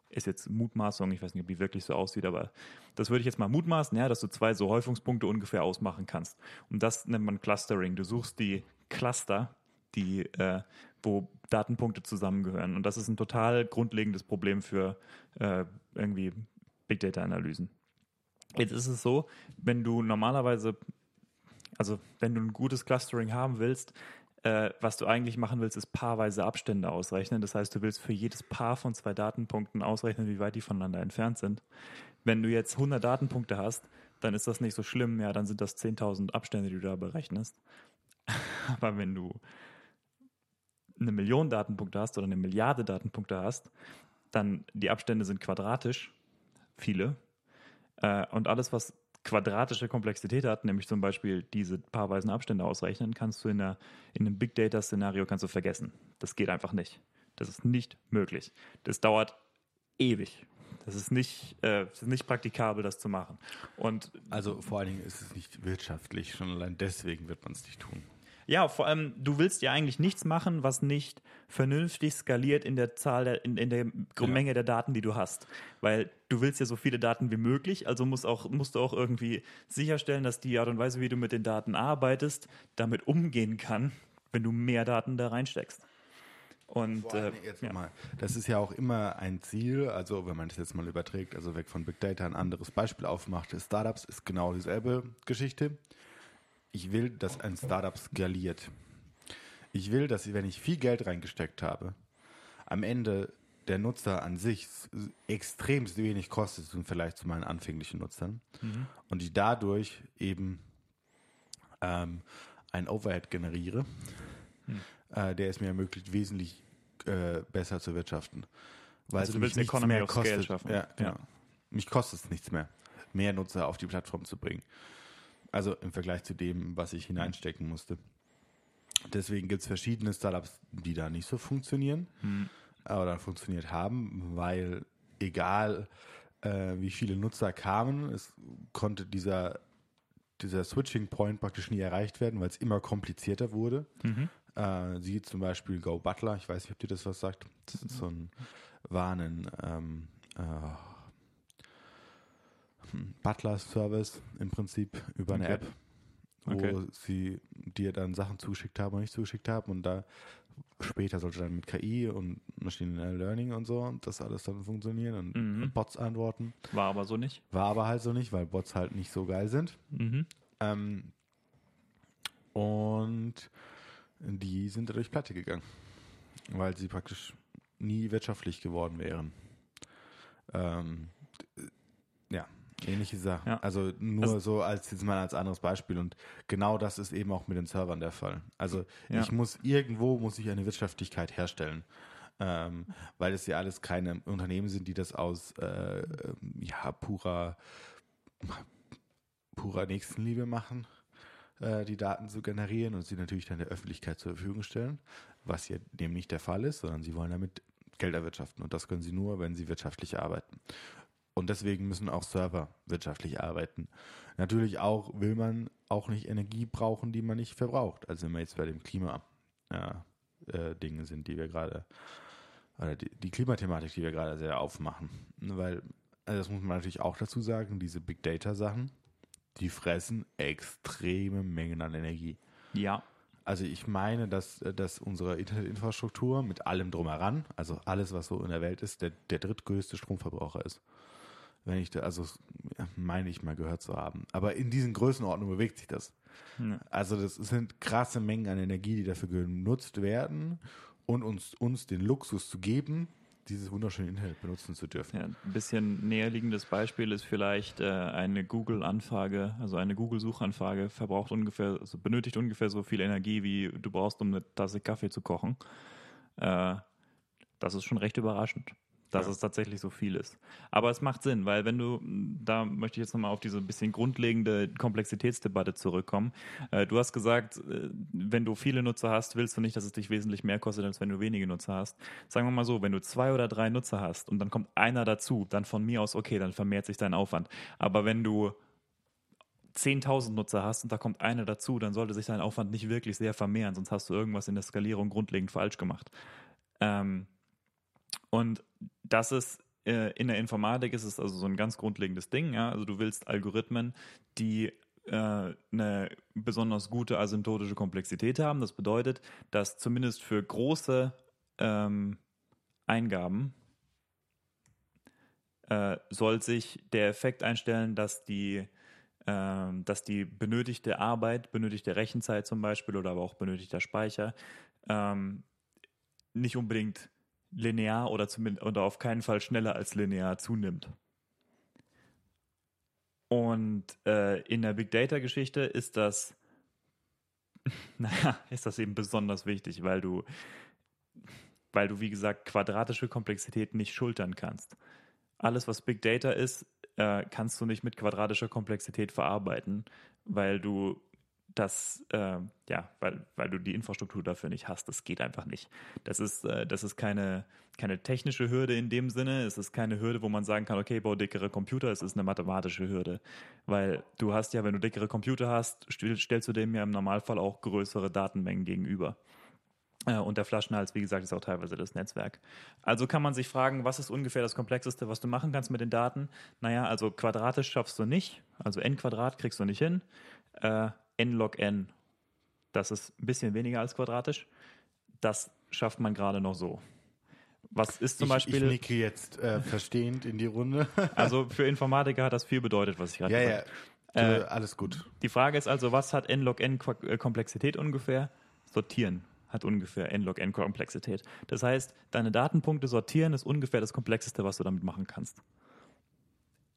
Ist jetzt Mutmaßung, ich weiß nicht, ob die wirklich so aussieht, aber das würde ich jetzt mal mutmaßen, ja, dass du zwei so Häufungspunkte ungefähr ausmachen kannst. Und das nennt man Clustering. Du suchst die Cluster, die, äh, wo Datenpunkte zusammengehören. Und das ist ein total grundlegendes Problem für äh, irgendwie Big Data Analysen. Jetzt ist es so, wenn du normalerweise also wenn du ein gutes Clustering haben willst, äh, was du eigentlich machen willst, ist paarweise Abstände ausrechnen. Das heißt, du willst für jedes Paar von zwei Datenpunkten ausrechnen, wie weit die voneinander entfernt sind. Wenn du jetzt 100 Datenpunkte hast, dann ist das nicht so schlimm. Ja, dann sind das 10.000 Abstände, die du da berechnest. Aber wenn du eine Million Datenpunkte hast oder eine Milliarde Datenpunkte hast, dann die Abstände sind quadratisch, viele, Äh, und alles, was quadratische Komplexität hat, nämlich zum Beispiel diese paarweisen Abstände ausrechnen, kannst du in, einer, in einem Big Data-Szenario kannst du vergessen. Das geht einfach nicht. Das ist nicht möglich. Das dauert ewig. Das ist nicht, äh, ist nicht praktikabel, das zu machen. Und Also vor allen Dingen ist es nicht wirtschaftlich, schon allein deswegen wird man es nicht tun. Ja, vor allem, du willst ja eigentlich nichts machen, was nicht vernünftig skaliert in der Zahl der, in, in der Ja. Menge der Daten, die du hast. Weil du willst ja so viele Daten wie möglich, also musst, auch, musst du auch irgendwie sicherstellen, dass die Art und Weise, wie du mit den Daten arbeitest, damit umgehen kann, wenn du mehr Daten da reinsteckst. Und äh, jetzt ja. mal, das ist ja auch immer ein Ziel, also wenn man das jetzt mal überträgt, also weg von Big Data ein anderes Beispiel aufmacht, Startups ist genau dieselbe Geschichte. Ich will, dass ein Startup skaliert. Ich will, dass wenn ich viel Geld reingesteckt habe, am Ende der Nutzer an sich s- extrem wenig kostet im Vergleich zu meinen anfänglichen Nutzern und ich dadurch eben ähm, ein Overhead generiere, äh, der es mir ermöglicht, wesentlich äh, besser zu wirtschaften. Weil Also es du willst nichts Economy mehr kostet. schaffen. Ja, genau. Ja. Mich kostet es nichts mehr, mehr Nutzer auf die Plattform zu bringen. Also im Vergleich zu dem, was ich hineinstecken musste. Deswegen gibt es verschiedene Startups, die da nicht so funktionieren Hm. oder funktioniert haben, weil egal äh, wie viele Nutzer kamen, es konnte dieser, dieser Switching Point praktisch nie erreicht werden, weil es immer komplizierter wurde. Mhm. Äh, siehe zum Beispiel Go Butler, ich weiß nicht, ob dir das was sagt. Das ist so ein Warnen ähm, äh, Butler-Service im Prinzip über eine Okay. App, wo Okay. sie dir dann Sachen zugeschickt haben und nicht zugeschickt haben und da später sollte dann mit KI und Machine Learning und so und das alles dann funktionieren und Mhm. Bots antworten. War aber so nicht. War aber halt so nicht, weil Bots halt nicht so geil sind. Mhm. Ähm, und die sind dadurch pleite gegangen, weil sie praktisch nie wirtschaftlich geworden wären. Ähm, d- ja, ähnliche Sache. Ja. Also nur Also- so als jetzt mal als anderes Beispiel. Und genau das ist eben auch mit den Servern der Fall. Also Ja. ich muss irgendwo muss ich eine Wirtschaftlichkeit herstellen. Ähm, weil es ja alles keine Unternehmen sind, die das aus äh, ja, purer purer Nächstenliebe machen, äh, die Daten zu generieren und sie natürlich dann der Öffentlichkeit zur Verfügung stellen, was hier dem nicht der Fall ist, sondern sie wollen damit Geld erwirtschaften und das können sie nur, wenn sie wirtschaftlich arbeiten. Und deswegen müssen auch Server wirtschaftlich arbeiten. Natürlich auch will man auch nicht Energie brauchen, die man nicht verbraucht. Also wenn wir jetzt bei dem Klima ja, äh, Dinge sind, die wir gerade oder die, die Klimathematik, die wir gerade sehr aufmachen. Weil, also das muss man natürlich auch dazu sagen, diese Big Data Sachen, die fressen extreme Mengen an Energie. Ja. Also ich meine, dass, dass unsere Internetinfrastruktur mit allem drumheran, also alles, was so in der Welt ist, der, der drittgrößte Stromverbraucher ist. Wenn ich da, also meine ich mal gehört zu haben. Aber in diesen Größenordnungen bewegt sich das. Ja. Also das sind krasse Mengen an Energie, die dafür genutzt werden und uns, uns den Luxus zu geben, dieses wunderschöne Internet benutzen zu dürfen. Ja, ein bisschen näherliegendes Beispiel ist vielleicht äh, eine Google-Anfrage, also eine Google-Suchanfrage verbraucht ungefähr, also benötigt ungefähr so viel Energie, wie du brauchst, um eine Tasse Kaffee zu kochen. Äh, das ist schon recht überraschend, dass Ja. es tatsächlich so viel ist. Aber es macht Sinn, weil wenn du, da möchte ich jetzt nochmal auf diese bisschen grundlegende Komplexitätsdebatte zurückkommen. Äh, du hast gesagt, äh, wenn du viele Nutzer hast, willst du nicht, dass es dich wesentlich mehr kostet, als wenn du wenige Nutzer hast. Sagen wir mal so, wenn du zwei oder drei Nutzer hast und dann kommt einer dazu, dann von mir aus, okay, dann vermehrt sich dein Aufwand. Aber wenn du 10.000 Nutzer hast und da kommt einer dazu, dann sollte sich dein Aufwand nicht wirklich sehr vermehren, sonst hast du irgendwas in der Skalierung grundlegend falsch gemacht. Ähm, und das ist äh, in der Informatik ist es also so ein ganz grundlegendes Ding. Ja? Also du willst Algorithmen, die äh, eine besonders gute asymptotische Komplexität haben. Das bedeutet, dass zumindest für große ähm, Eingaben äh, soll sich der Effekt einstellen, dass die, ähm, dass die benötigte Arbeit, benötigte Rechenzeit zum Beispiel oder aber auch benötigter Speicher ähm, nicht unbedingt linear oder, zumindest, oder auf keinen Fall schneller als linear zunimmt. Und äh, in der Big Data Geschichte ist das, naja, ist das eben besonders wichtig, weil du, weil du, wie gesagt, quadratische Komplexität nicht schultern kannst. Alles, was Big Data ist, äh, kannst du nicht mit quadratischer Komplexität verarbeiten, weil du das, äh, ja, weil, weil du die Infrastruktur dafür nicht hast. Das geht einfach nicht. Das ist, äh, das ist keine, keine technische Hürde in dem Sinne. Es ist keine Hürde, wo man sagen kann, okay, bau dickere Computer. Es ist eine mathematische Hürde. Weil du hast ja, wenn du dickere Computer hast, stellst du dem ja im Normalfall auch größere Datenmengen gegenüber. Äh, und der Flaschenhals, wie gesagt, ist auch teilweise das Netzwerk. Also kann man sich fragen, was ist ungefähr das Komplexeste, was du machen kannst mit den Daten? Naja, also quadratisch schaffst du nicht. Also n Quadrat kriegst du nicht hin. Äh, n log n, das ist ein bisschen weniger als quadratisch. Das schafft man gerade noch so. Was ist zum ich, Beispiel. Ich nicke jetzt äh, verstehend in die Runde. also für Informatiker hat das viel bedeutet, was ich gerade ja, gesagt habe. Ja, äh, alles gut. Die Frage ist also, was hat n log n äh, Komplexität ungefähr? Sortieren hat ungefähr n log n Komplexität. Das heißt, deine Datenpunkte sortieren ist ungefähr das Komplexeste, was du damit machen kannst.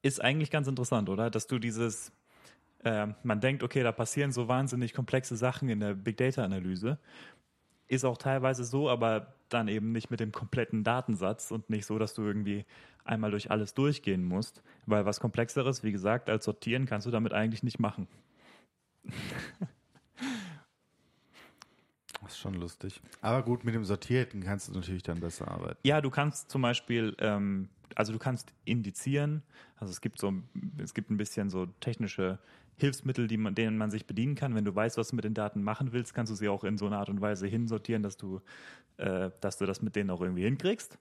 Ist eigentlich ganz interessant, oder? Dass du dieses, äh, man denkt, okay, da passieren so wahnsinnig komplexe Sachen in der Big Data Analyse. Ist auch teilweise so, aber dann eben nicht mit dem kompletten Datensatz und nicht so, dass du irgendwie einmal durch alles durchgehen musst, weil was komplexeres, wie gesagt, als sortieren kannst du damit eigentlich nicht machen. Das ist schon lustig. Aber gut, mit dem Sortierten kannst du natürlich dann besser arbeiten. Ja, du kannst zum Beispiel, ähm, also du kannst indizieren. Also es gibt so, es gibt ein bisschen so technische Hilfsmittel, die man, denen man sich bedienen kann. Wenn du weißt, was du mit den Daten machen willst, kannst du sie auch in so einer Art und Weise hinsortieren, dass du, äh, dass du das mit denen auch irgendwie hinkriegst.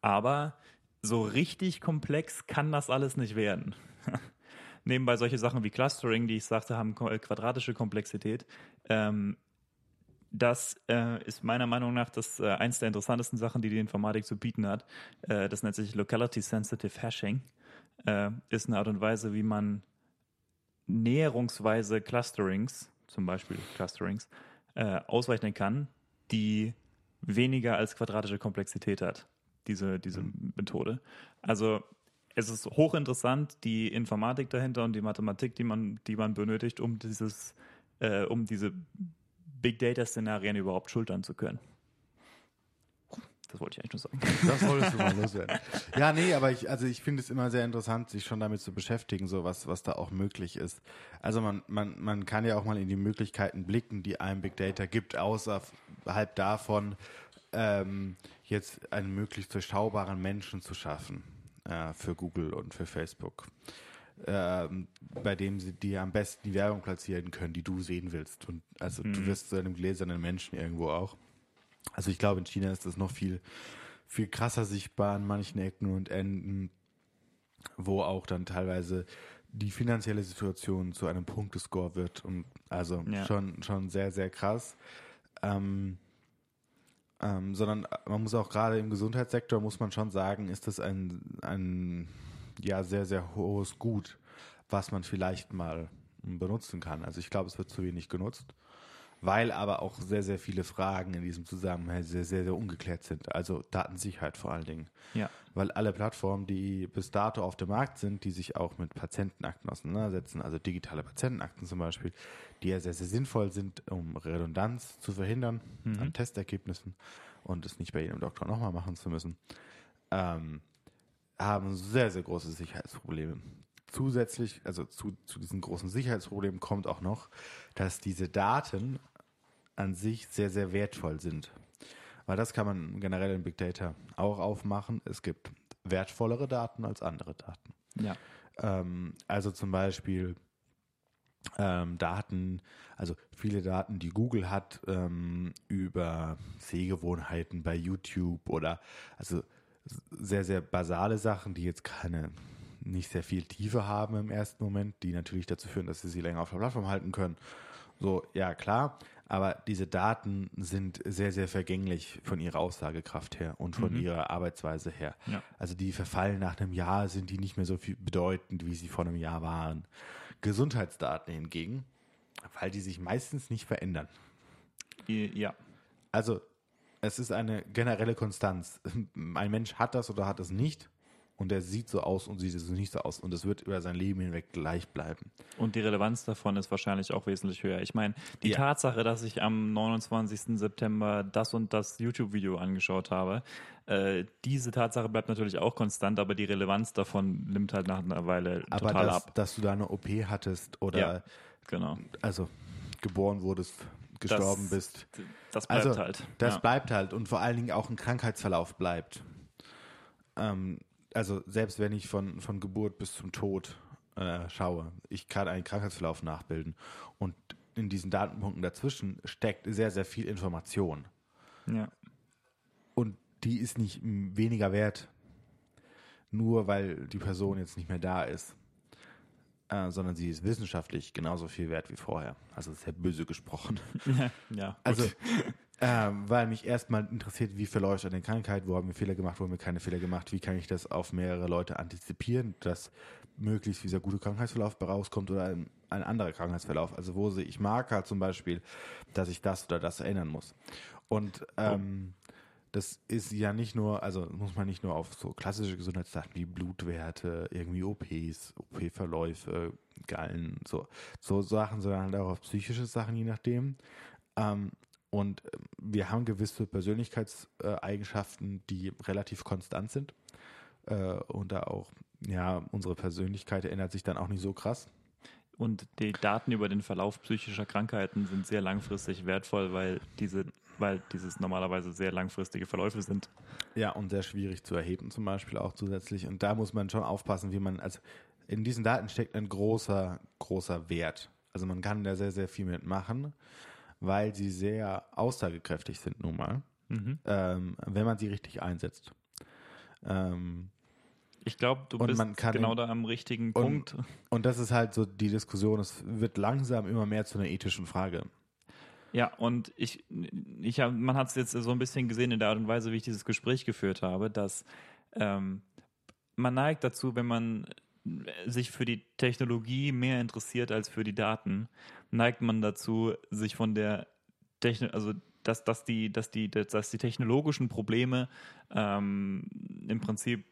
Aber so richtig komplex kann das alles nicht werden. Nebenbei solche Sachen wie Clustering, die ich sagte, haben quadratische Komplexität. Ähm, das äh, ist meiner Meinung nach das äh, eins der interessantesten Sachen, die die Informatik zu bieten hat. Äh, das nennt sich Locality Sensitive Hashing. Äh, ist eine Art und Weise, wie man näherungsweise Clusterings, zum Beispiel Clusterings, äh, ausrechnen kann, die weniger als quadratische Komplexität hat. Diese, diese mhm. Methode. Also es ist hochinteressant, die Informatik dahinter und die Mathematik, die man, die man benötigt, um dieses, äh, um diese Big Data-Szenarien überhaupt schultern zu können. Das wollte ich eigentlich nur sagen. Das wolltest du mal loswerden. Ja, nee, aber ich, also ich finde es immer sehr interessant, sich schon damit zu beschäftigen, so was, was da auch möglich ist. Also man, man, man kann ja auch mal in die Möglichkeiten blicken, die einem Big Data gibt, außerhalb davon, ähm, jetzt einen möglichst durchschaubaren Menschen zu schaffen äh, für Google und für Facebook ähm, bei dem sie dir am besten die Werbung platzieren können, die du sehen willst. Und also mhm. du wirst zu einem gläsernen Menschen irgendwo auch. Also ich glaube, in China ist das noch viel, viel krasser sichtbar an manchen Ecken und Enden, wo auch dann teilweise die finanzielle Situation zu einem Punktescore wird. Und also ja. schon, schon sehr, sehr krass. Ähm, ähm, sondern man muss auch gerade im Gesundheitssektor, muss man schon sagen, ist das ein, ein ja sehr, sehr hohes Gut, was man vielleicht mal benutzen kann. Also ich glaube, es wird zu wenig genutzt, weil aber auch sehr, sehr viele Fragen in diesem Zusammenhang sehr, sehr, sehr ungeklärt sind. Also Datensicherheit vor allen Dingen. Ja. Weil alle Plattformen, die bis dato auf dem Markt sind, die sich auch mit Patientenakten auseinandersetzen, also digitale Patientenakten zum Beispiel, die ja sehr, sehr sinnvoll sind, um Redundanz zu verhindern mhm. an Testergebnissen und es nicht bei jedem Doktor nochmal machen zu müssen. Ähm, haben sehr, sehr große Sicherheitsprobleme. Zusätzlich, also zu, zu diesen großen Sicherheitsproblemen kommt auch noch, dass diese Daten an sich sehr, sehr wertvoll sind. Weil das kann man generell in Big Data auch aufmachen. Es gibt wertvollere Daten als andere Daten. Ja. Ähm, also zum Beispiel ähm, Daten, also viele Daten, die Google hat ähm, über Sehgewohnheiten bei YouTube oder also sehr, sehr basale Sachen, die jetzt keine, nicht sehr viel Tiefe haben im ersten Moment, die natürlich dazu führen, dass sie sie länger auf der Plattform halten können. So, ja, klar. Aber diese Daten sind sehr, sehr vergänglich von ihrer Aussagekraft her und von mhm. ihrer Arbeitsweise her. Ja. Also die verfallen nach einem Jahr, sind die nicht mehr so viel bedeutend, wie sie vor einem Jahr waren. Gesundheitsdaten hingegen, weil die sich meistens nicht verändern. Ja. Also es ist eine generelle Konstanz. Ein Mensch hat das oder hat es nicht. Und der sieht so aus und sieht so nicht so aus und es wird über sein Leben hinweg gleich bleiben. Und die Relevanz davon ist wahrscheinlich auch wesentlich höher. Ich meine, die Ja. Tatsache, dass ich am 29. September das und das YouTube-Video angeschaut habe, äh, diese Tatsache bleibt natürlich auch konstant, aber die Relevanz davon nimmt halt nach einer Weile Aber total dass, ab. dass du da eine OP hattest oder Ja. Genau. also geboren wurdest, gestorben Das- bist, Das bleibt also halt. das ja. bleibt halt und vor allen Dingen auch ein Krankheitsverlauf bleibt. Ähm, also selbst wenn ich von, von Geburt bis zum Tod äh, schaue, ich kann einen Krankheitsverlauf nachbilden und in diesen Datenpunkten dazwischen steckt sehr, sehr viel Information. ja. Und die ist nicht weniger wert, nur weil die Person jetzt nicht mehr da ist, äh, sondern sie ist wissenschaftlich genauso viel wert wie vorher. Also sehr böse gesprochen. ja. Also, ähm, weil mich erstmal interessiert, wie verläuft eine Krankheit, wo haben wir Fehler gemacht, wo haben wir keine Fehler gemacht, wie kann ich das auf mehrere Leute antizipieren, dass möglichst dieser gute Krankheitsverlauf rauskommt oder ein, ein anderer Krankheitsverlauf. Also wo sehe ich Marker zum Beispiel, dass ich das oder das erinnern muss. Und ähm, das ist ja nicht nur, also muss man nicht nur auf so klassische Gesundheitsdaten wie Blutwerte, irgendwie OPs, OP-Verläufe, Gallen, so, so Sachen, sondern halt auch auf psychische Sachen, je nachdem. Ähm, und ähm, wir haben gewisse Persönlichkeitseigenschaften, die relativ konstant sind. Äh, und da auch, ja, unsere Persönlichkeit ändert sich dann auch nicht so krass. Und die Daten über den Verlauf psychischer Krankheiten sind sehr langfristig wertvoll, weil diese, weil dieses normalerweise sehr langfristige Verläufe sind. Ja, und sehr schwierig zu erheben zum Beispiel auch zusätzlich. Und da muss man schon aufpassen, wie man, also in diesen Daten steckt ein großer, großer Wert. Also man kann da sehr, sehr viel mitmachen, weil sie sehr aussagekräftig sind nun mal, ähm, wenn man sie richtig einsetzt. Ähm, Ich glaube, du Und bist genau da am richtigen und- Punkt. und das ist halt so die Diskussion, es wird langsam immer mehr zu einer ethischen Frage. Ja, und ich, ich hab, man hat es jetzt so ein bisschen gesehen in der Art und Weise, wie ich dieses Gespräch geführt habe, dass ähm, man neigt dazu, wenn man sich für die Technologie mehr interessiert als für die Daten, neigt man dazu, sich von der Techno also dass, dass, die, dass, die, dass die technologischen Probleme ähm, im Prinzip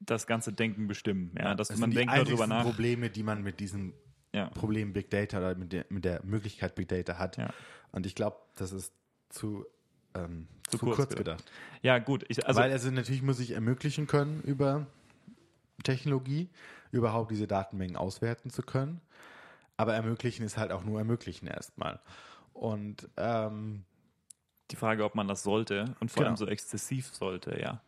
das ganze Denken bestimmen. Ja, dass Das man sind die denkt darüber nach. Probleme, die man mit diesem Ja. Problem Big Data oder mit der, mit der Möglichkeit Big Data hat. Ja. Und ich glaube, das ist zu, ähm, zu, kurz kurz, gedacht. gedacht. ja, gut. Ich, also, Weil also natürlich muss ich ermöglichen können, über Technologie überhaupt diese Datenmengen auswerten zu können. Aber ermöglichen ist halt auch nur ermöglichen erstmal. Und ähm, die Frage, ob man das sollte und vor Genau. allem so exzessiv sollte, ja.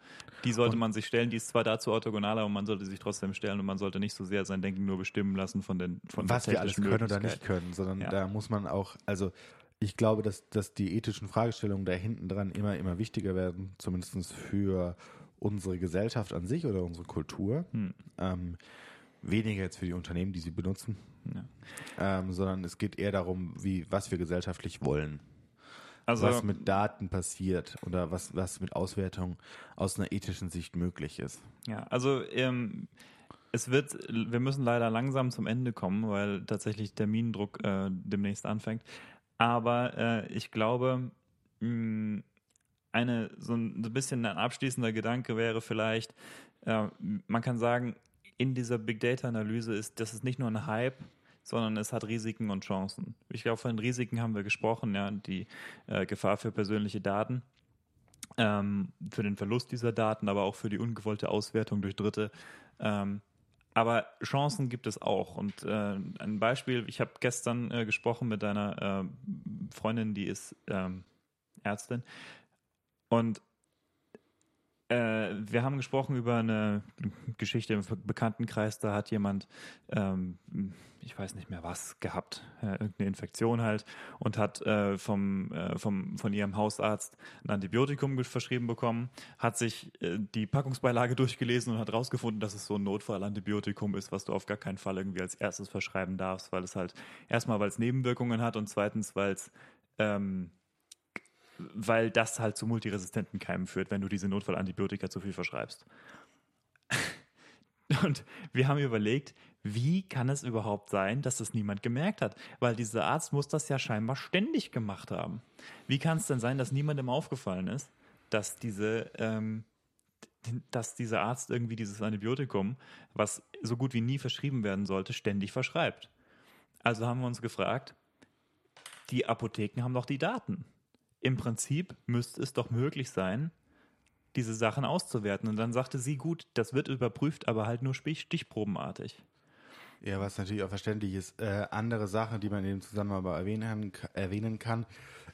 Die sollte Und- man sich stellen, die ist zwar dazu orthogonal, aber man sollte sich trotzdem stellen und man sollte nicht so sehr sein Denken nur bestimmen lassen von den von was wir alles können oder nicht können, sondern Ja. da muss man auch, also ich glaube, dass, dass die ethischen Fragestellungen da hinten dran immer, immer wichtiger werden, zumindest für unsere Gesellschaft an sich oder unsere Kultur. Hm. Ähm, weniger jetzt für die Unternehmen, die sie benutzen, Ja. ähm, sondern es geht eher darum, wie, was wir gesellschaftlich wollen. Also was mit Daten passiert oder was, was mit Auswertung aus einer ethischen Sicht möglich ist. Ja, also ähm, es wird, wir müssen leider langsam zum Ende kommen, weil tatsächlich Termindruck äh, demnächst anfängt. Aber äh, ich glaube, mh, eine so ein bisschen ein abschließender Gedanke wäre vielleicht, äh, man kann sagen, in dieser Big Data Analyse ist, das ist nicht nur ein Hype, sondern es hat Risiken und Chancen. Ich glaube, von Risiken haben wir gesprochen, ja, die äh, Gefahr für persönliche Daten ähm, für den Verlust dieser Daten, aber auch für die ungewollte Auswertung durch Dritte. Ähm, aber Chancen gibt es auch. Und äh, ein Beispiel, ich habe gestern äh, gesprochen mit einer äh, Freundin, die ist ähm, Ärztin. Und äh, wir haben gesprochen über eine Geschichte im Bekanntenkreis. Da hat jemand, ähm, ich weiß nicht mehr was, gehabt, äh, irgendeine Infektion halt, und hat äh, vom, äh, vom, von ihrem Hausarzt ein Antibiotikum verschrieben bekommen, hat sich äh, die Packungsbeilage durchgelesen und hat herausgefunden, dass es so ein Notfallantibiotikum ist, was du auf gar keinen Fall irgendwie als erstes verschreiben darfst, weil es halt erstmal, weil es Nebenwirkungen hat und zweitens, weil es ähm, weil das halt zu multiresistenten Keimen führt, wenn du diese Notfallantibiotika zu viel verschreibst. Und wir haben überlegt, wie kann es überhaupt sein, dass das niemand gemerkt hat? Weil dieser Arzt muss das ja scheinbar ständig gemacht haben. Wie kann es denn sein, dass niemandem aufgefallen ist, dass diese, ähm, dass dieser Arzt irgendwie dieses Antibiotikum, was so gut wie nie verschrieben werden sollte, ständig verschreibt. Also haben wir uns gefragt, die Apotheken haben doch die Daten. Im Prinzip müsste es doch möglich sein, diese Sachen auszuwerten. Und dann sagte sie, gut, das wird überprüft, aber halt nur stichprobenartig. Ja, was natürlich auch verständlich ist. Äh, andere Sachen, die man in dem Zusammenhang aber erwähnen, erwähnen kann.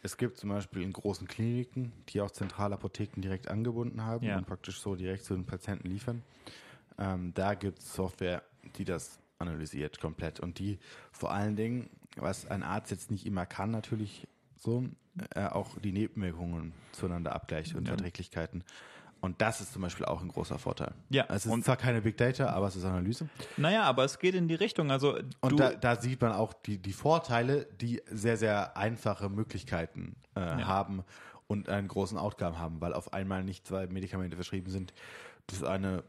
Es gibt zum Beispiel in großen Kliniken, die auch Zentralapotheken direkt angebunden haben Ja. und praktisch so direkt zu den Patienten liefern. Ähm, da gibt es Software, die das analysiert komplett und die vor allen Dingen, was ein Arzt jetzt nicht immer kann, natürlich so, äh, auch die Nebenwirkungen zueinander abgleicht und Ja. Verträglichkeiten. Und das ist zum Beispiel auch ein großer Vorteil. Ja, Es ist und- zwar keine Big Data, aber es ist Analyse. Naja, aber es geht in die Richtung. Also Und da, da sieht man auch die, die Vorteile, die sehr, sehr einfache Möglichkeiten äh, haben und einen großen Outcome haben, weil auf einmal nicht zwei Medikamente verschrieben sind. Das eine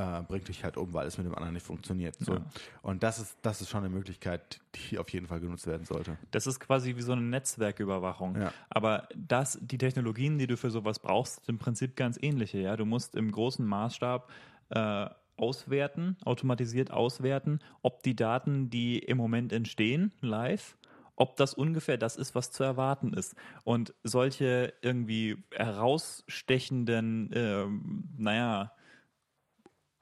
äh, bringt dich halt um, weil es mit dem anderen nicht funktioniert. So. Ja. Und das ist, das ist schon eine Möglichkeit, die auf jeden Fall genutzt werden sollte. Das ist quasi wie so eine Netzwerküberwachung. Ja. Aber das, die Technologien, die du für sowas brauchst, sind im Prinzip ganz ähnliche. Ja? Du musst im großen Maßstab äh, auswerten, automatisiert auswerten, ob die Daten, die im Moment entstehen, live, ob das ungefähr das ist, was zu erwarten ist. Und solche irgendwie herausstechenden, ähm, naja,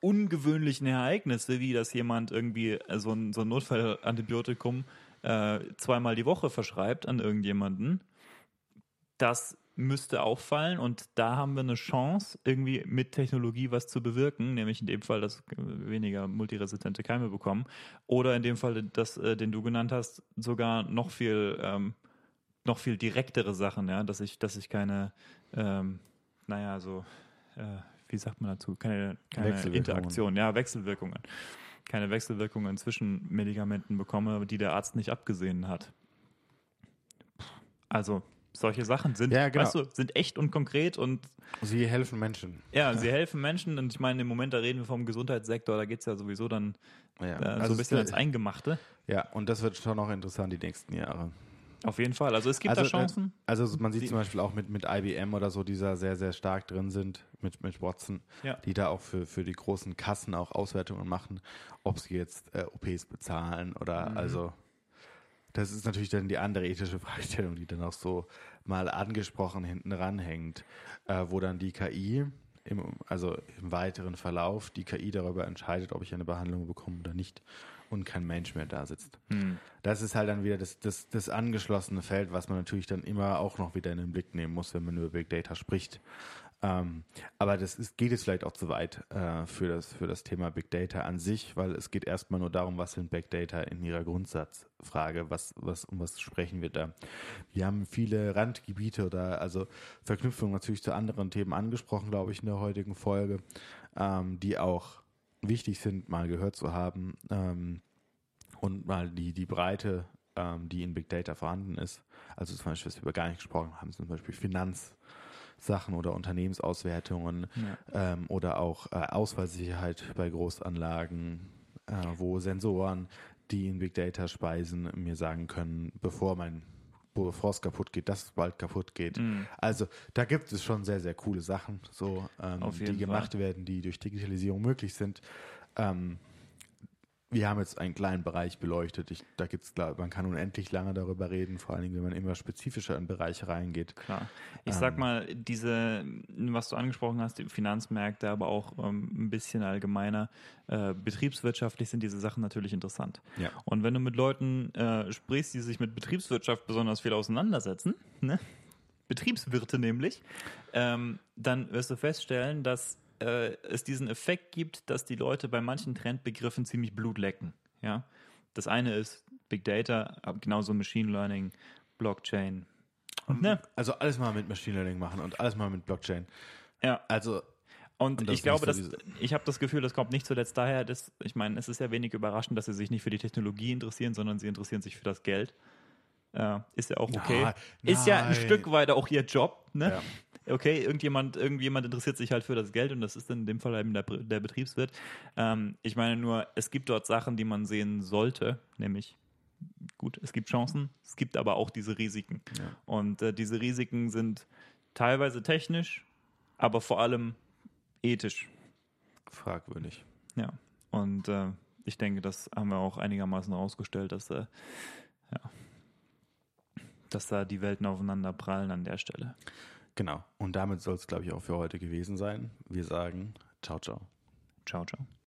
ungewöhnlichen Ereignisse, wie dass jemand irgendwie äh, so ein, so ein Notfallantibiotikum äh, zweimal die Woche verschreibt an irgendjemanden, das müsste auffallen und da haben wir eine Chance, irgendwie mit Technologie was zu bewirken, nämlich in dem Fall, dass weniger multiresistente Keime bekommen oder in dem Fall, das, äh, den du genannt hast, sogar noch viel, ähm, noch viel direktere Sachen, ja, dass ich, dass ich keine, ähm, naja, so, äh, wie sagt man dazu, keine, keine. Interaktion, ja, Wechselwirkungen. Keine Wechselwirkungen zwischen Medikamenten bekomme, die der Arzt nicht abgesehen hat. Also, solche Sachen sind, Ja, genau. weißt du, sind echt und konkret und Sie helfen Menschen. ja, sie helfen Menschen und ich meine, im Moment, da reden wir vom Gesundheitssektor, da geht es ja sowieso dann Ja. äh, so Also ein bisschen ans Eingemachte. ja, und das wird schon noch interessant die nächsten Jahre. Auf jeden Fall. Also es gibt da Chancen. Äh, also man sieht Die- zum Beispiel auch mit, mit IBM oder so, die da sehr, sehr stark drin sind, mit, mit Watson, Ja. die da auch für, für die großen Kassen auch Auswertungen machen, ob sie jetzt äh, OPs bezahlen oder Mhm. also das ist natürlich dann die andere ethische Fragestellung, die dann auch so mal angesprochen hinten ranhängt, äh, wo dann die KI, im, also im weiteren Verlauf, die KI darüber entscheidet, ob ich eine Behandlung bekomme oder nicht und kein Mensch mehr da sitzt. Hm. Das ist halt dann wieder das, das, das angeschlossene Feld, was man natürlich dann immer auch noch wieder in den Blick nehmen muss, wenn man über Big Data spricht. Ähm, aber das ist, geht jetzt vielleicht auch zu weit äh, für, das, für das Thema Big Data an sich, weil es geht erstmal nur darum, was sind Big Data in ihrer Grundsatzfrage, was, was, um was sprechen wir da. Wir haben viele Randgebiete oder also Verknüpfungen natürlich zu anderen Themen angesprochen, glaube ich, in der heutigen Folge, ähm, die auch wichtig sind, mal gehört zu haben. Ähm, und mal die, die Breite, ähm, die in Big Data vorhanden ist. Also zum Beispiel, was wir über gar nicht gesprochen haben, zum Beispiel Finanzsachen oder Unternehmensauswertungen Ja. ähm, oder auch äh, Ausfallsicherheit bei Großanlagen, äh, wo Sensoren, die in Big Data speisen, mir sagen können, bevor mein bevor es kaputt geht, dass es bald kaputt geht. Mhm. Also da gibt es schon sehr, sehr coole Sachen, so ähm, die gemacht werden, die durch Digitalisierung möglich sind. Ähm, wir haben jetzt einen kleinen Bereich beleuchtet. Ich, da gibt's, klar, man kann unendlich lange darüber reden, vor allen Dingen, wenn man immer spezifischer in Bereiche reingeht. Klar. Ich sag mal, diese, was du angesprochen hast, die Finanzmärkte, aber auch ähm, ein bisschen allgemeiner, äh, betriebswirtschaftlich sind diese Sachen natürlich interessant. Ja. Und wenn du mit Leuten äh, sprichst, die sich mit Betriebswirtschaft besonders viel auseinandersetzen, ne? Betriebswirte nämlich, ähm, dann wirst du feststellen, dass äh, es diesen Effekt gibt, dass die Leute bei manchen Trendbegriffen ziemlich Blut lecken. Ja? Das eine ist Big Data, aber genauso Machine Learning, Blockchain. Und, ne? Also alles mal mit Machine Learning machen und alles mal mit Blockchain. Ja, Also und, Und ich glaube, dass, so ich habe das Gefühl, das kommt nicht zuletzt daher, dass, ich meine, es ist ja wenig überraschend, dass sie sich nicht für die Technologie interessieren, sondern sie interessieren sich für das Geld. Äh, ist ja auch okay. Na, ist ja ein. Stück weit auch ihr Job, ne? Ja. Okay, irgendjemand, irgendjemand interessiert sich halt für das Geld und das ist in dem Fall eben der, der Betriebswirt. Ähm, ich meine nur, es gibt dort Sachen, die man sehen sollte, nämlich gut, es gibt Chancen, es gibt aber auch diese Risiken. Und äh, diese Risiken sind teilweise technisch, aber vor allem ethisch. Fragwürdig. Ja. Und äh, ich denke, das haben wir auch einigermaßen herausgestellt, dass, äh, ja, dass da die Welten aufeinander prallen an der Stelle. Genau. Und damit soll es, glaube ich, auch für heute gewesen sein. Wir sagen ciao, ciao. Ciao, ciao.